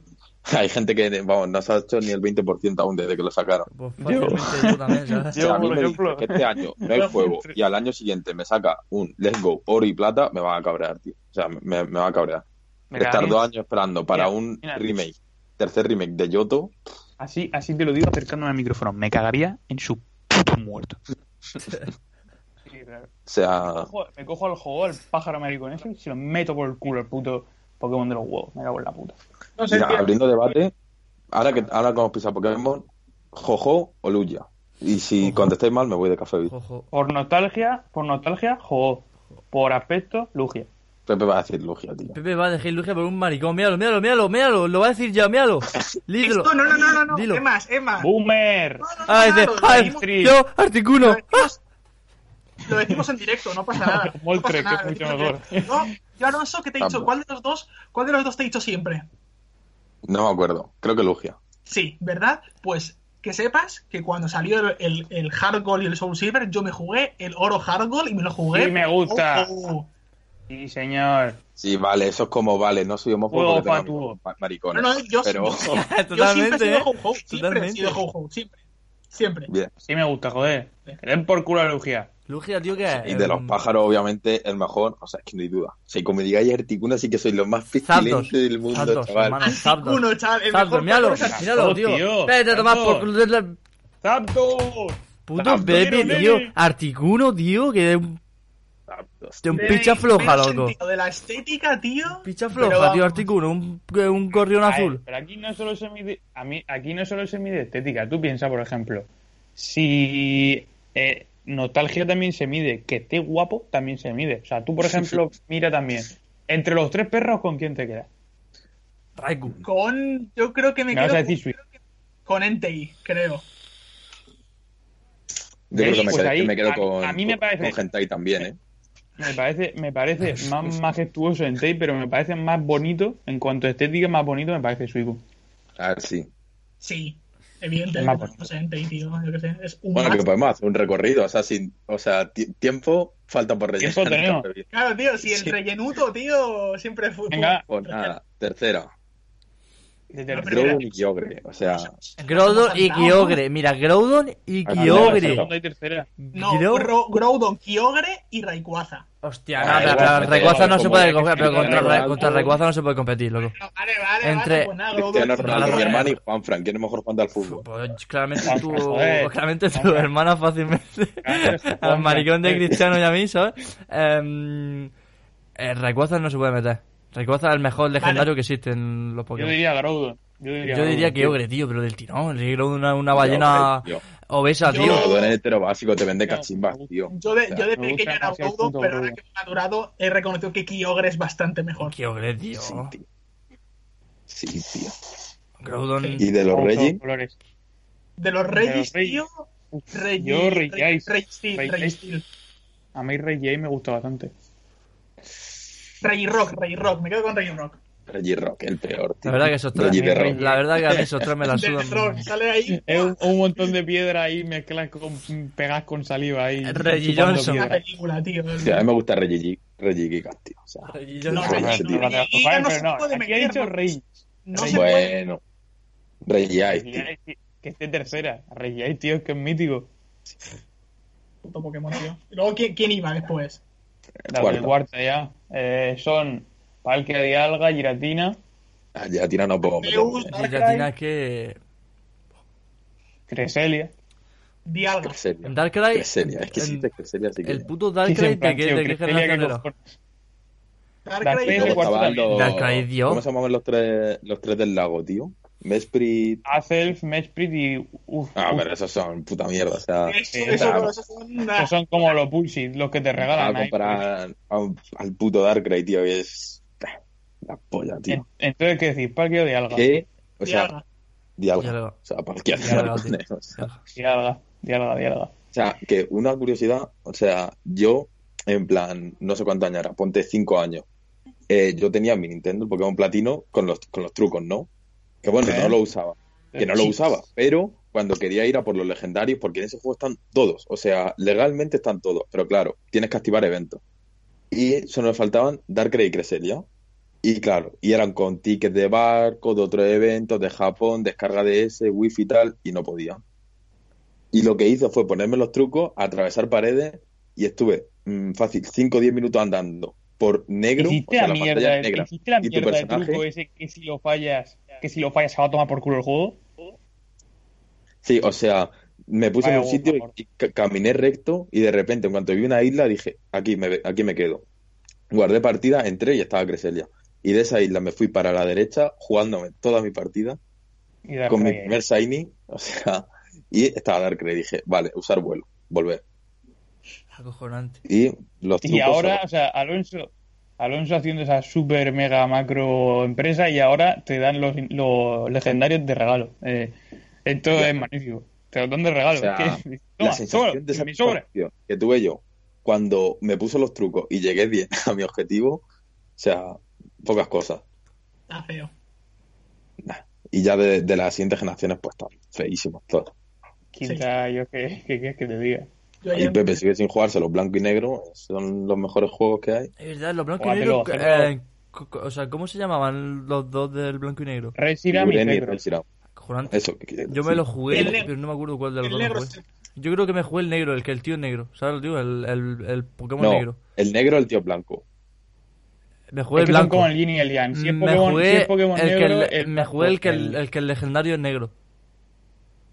Hay gente que, vamos, no se ha hecho ni el 20% aún desde que lo sacaron. Pues yo también, ¿sabes? O sea, a mí por me ejemplo- dice que este año no hay juego y al año siguiente me saca un Let's Go oro y plata, me va a cabrear, tío. O sea, me, me va a cabrear. Mira, Estar dos años esperando para Mira, un mira. remake, tercer remake de Yoto, Así, así te lo digo acercándome al micrófono. Me cagaría en su puto muerto. o sea, Cojo- me cojo al juego, al pájaro maricón ese, y se lo meto por el culo el puto Pokémon de los huevos. Me cago en la puta. No sé, mira, tío. abriendo debate, ahora que ahora que hemos pisado Pokémon, Jojo o Luya. Y si Jojo. contestáis mal, me voy de café. Beat. Ojo. Por nostalgia, por nostalgia, juego. Por aspecto, Lugia. Pepe va a decir Lugia, tío. Pepe va a dejar Lugia por un maricón. Míralo, míralo, míralo, míralo. Lo va a decir ya, míralo. Lídelo. Esto, no, no, no, no, no. Dilo. Es más, es más. ¡Boomer! No, no, no, Ah, dice, ah, yo, Articuno. lo decimos- Lo decimos en directo, no pasa nada. No Moltres, pasa nada, que es mucho. No, yo Alonso, ¿qué te he dicho? Vamos. ¿Cuál de los dos, cuál de los dos te he dicho siempre? No me acuerdo, creo que Lugia. Sí, ¿verdad? Pues que sepas que cuando salió el, el, el Hard Gold y el Soul Silver, yo me jugué el oro Hard Gold y me lo jugué. Sí, me gusta. Oh, oh. Sí, señor. Sí, vale, eso es como, vale, no soy homófobo ma- maricones. No, no, yo, pero, yo, yo siempre he sido ¿eh? ho-ho, siempre he sido ho-ho, siempre. Siempre. bien. Sí me gusta, joder. Que den por culo a Lugia. Lugia, tío, ¿qué es? Y de los pájaros, obviamente, el mejor, o sea, es que no hay duda. O sea, y como digáis Articuno, sí que soy lo más pestilente Zapdos. del mundo, Zapdos, chaval. hermano, Zapdos. Uno, chaval, el Zapdos, míralo, míralo, tío. tío, Vete a tomar por Zapdos. Puto Zapdos. Pepe, tío. Articuno, tío, que es un, de un picha floja, loco. De la estética, tío. Picha Pero floja, tío. Articuno. Un, un ver, azul. pero aquí no solo se mide, a mí, aquí no solo se mide estética. Tú piensas, por ejemplo, si eh, nostalgia también se mide, que esté guapo también se mide. O sea, tú, por ejemplo, mira también. Entre los tres perros, ¿con quién te quedas? Raikou. Con. Yo creo que me, Me vas quedo a decir Sweet. con Entei, creo. Yo creo que me, Pues quedo, ahí, me quedo a- con, a mí me parece- con Hentai también, ¿eh? Me parece, me parece más majestuoso en Tay, pero me parece más bonito, en cuanto a estética, más bonito me parece Suiku. A ver, sí. Sí, evidentemente. No sé, Entei, tío. Yo qué sé. Es un Bueno, que macho. podemos hacer un recorrido, o sea, sin, o sea, ti- tiempo falta por rellenar. Tiempo tenemos. Claro, tío, si el Sí. rellenuto, tío, siempre fue. Venga. Pues nada, tercera. De No, pero tercera. Groudon y Kyogre, o sea, Groudon y Kyogre. Mira, Groudon y Ah, Kyogre. No, Gro- Gro- Groudon, Kyogre y Rayquaza. Hostia, Ah, no, pero, Rayquaza no se puede coger, pero contra, contra Rayquaza no se puede competir, loco. Vale, vale, Entre-. Pues Cristiano. Ronaldo, mi hermano y Juan Fran, ¿quién es mejor jugando al fútbol? Pues claramente tu, Joder. claramente tu hermana fácilmente. Al maricón de Cristiano y a mí, ¿sabes? Em, eh, Rayquaza no se puede meter. Rayquaza es el mejor legendario que existe en los Yo Pokémon. diría Groudon. Yo diría, Yo diría Groudon, Kyogre, tío, pero del tirón. El Groudon es una ballena tío. Obesa, Yo- tío. Groudon es hetero básico, te vende cachimbas, gusta. tío. Yo de, O sea, yo de gusta pequeño era Groudon, pero ahora que me ha madurado he reconocido que Kyogre es bastante mejor. Kyogre, tío. Sí, tío. Sí, tío. Groudon. ¿Y de los colores. De los Regis. tío. Reggie, yo Reggie Ice. Steel. A mí Reggie me gustó bastante. Reggie Rock, Reggie Rock. Me quedo con Reggie Rock. Reggie Rock, el peor, tío. La verdad que esos tres. Rock. La verdad que a mí esos tres me la sudan. sale ahí. Es un, un montón de piedra ahí mezcladas con pegadas con saliva ahí. Reggie Johnson. Una película, tío. Sí, a mí me gusta Reggie Reggie Gigas, tío. O sea, Reggie No. Reggie- no, no, se puede aquí ha dicho meter, Reggie. No se puede. bueno. Reggie Ice, tío. Que esté tercera. Reggie Ice, tío, es que es mítico. Puto Pokémon, tío. Y luego, ¿quién, quién iba después? La cuarta ya. Eh, son Palkia de Alga, Giratina, Ah, ya tira no puedo meter. Giratina que. Creselia. Dialga. En Darkrai. Creselia. Es que sí, te Creselia sí que... El puto Darkrai, en plan, ¿de qué, tío, de qué Creselia, generación. Darkrai, Darkrai. Darkrai, tío. ¿Cómo se llamaban los tres, los tres del lago, tío? Mesprit... Azelf, Mesprit y. Uf, Ah, uf, pero esos son puta mierda, o sea... Eso, eso, claro. eso son una- que son como los bullshit, los que te regalan. comparar un- al puto Darkrai, tío, y es... La polla, tío. En- Entonces, ¿qué decir? Palkia de Alga. ¿Qué? O sea, Dialga. Dialga. Dialga. O sea, ¿para qué hacer Dialga, con tío. eso? O sea, De Alga, de Alga, de Alga. O sea, que una curiosidad, o sea, yo, en plan, no sé cuántos años era, ponte cinco años. Eh, yo tenía mi Nintendo, el Pokémon Platino, con los, con los trucos, ¿no? Que bueno, ¿Eh? no lo usaba. Que no lo usaba. Pero cuando quería ir a por los legendarios, porque en ese juego están todos. O sea, legalmente están todos. Pero claro, tienes que activar eventos. Y solo me faltaban Darkrai y Cresselia. Y claro, y eran con tickets de barco, de otros eventos, de Japón, descarga de ese, wifi y tal, y no podía. Y lo que hice fue ponerme los trucos, atravesar paredes, y estuve mm, fácil 5 o 10 minutos andando por negro, o Hiciste sea, la la mierda, pantalla negra. hiciste la y tu personaje- truco ese que si lo fallas, que si lo fallas se va a tomar por culo el juego. Sí, o sea, me puse Vaya en un sitio y ca- caminé recto y de repente, en cuanto vi una isla, dije, aquí me, aquí me quedo. Guardé partida, entré y estaba Creselia. Y de esa isla me fui para la derecha, jugándome toda mi partida, Y con mi primer Shiny, o sea, y estaba Darkrai. Dije, vale, usar vuelo, volver. Acojonante. Y los trucos Y ahora, son- o sea, Alonso, Alonso haciendo esa super mega macro empresa y ahora te dan los, los legendarios de regalo. Eh, esto Ya. es magnífico. Te los dan de regalo. O sea, es que- la toma, sensación de toma, satisfacción que tuve yo cuando me puse los trucos y llegué bien a mi objetivo, o sea, pocas cosas. Está feo. Nah. Y ya de, de las siguientes generaciones, pues están feísimos todos. Quinta, yo qué qué quieres que te diga. Y Pepe sigue sin jugarse los blanco y negro, son los mejores juegos que hay. Es verdad, los blancos y hacerlo. eh, o sea, ¿cómo se llamaban los dos del blanco y negro? Y y. Reshiram. Acojonante. Eso que Yo me lo jugué, El negro. pero no me acuerdo cuál de los el dos negro jugué. Yo creo que me jugué el negro, el que el tío es negro. ¿Sabes, tío? El, el, el Pokémon No, negro. el negro el tío blanco. Me jugué Es el que son blanco. como el yin y el yang. Si es me Pokémon, jugué si es Pokémon el que negro, el- el me jugué el que el, blanco, el que el legendario es negro.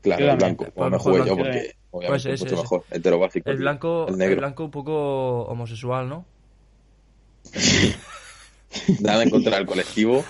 Claro, el blanco. Pues me jugué yo blanco porque. Obviamente Pues es mucho mejor. Hetero básico. El blanco, El el, negro. blanco un poco homosexual, ¿no? Nada en contra del colectivo.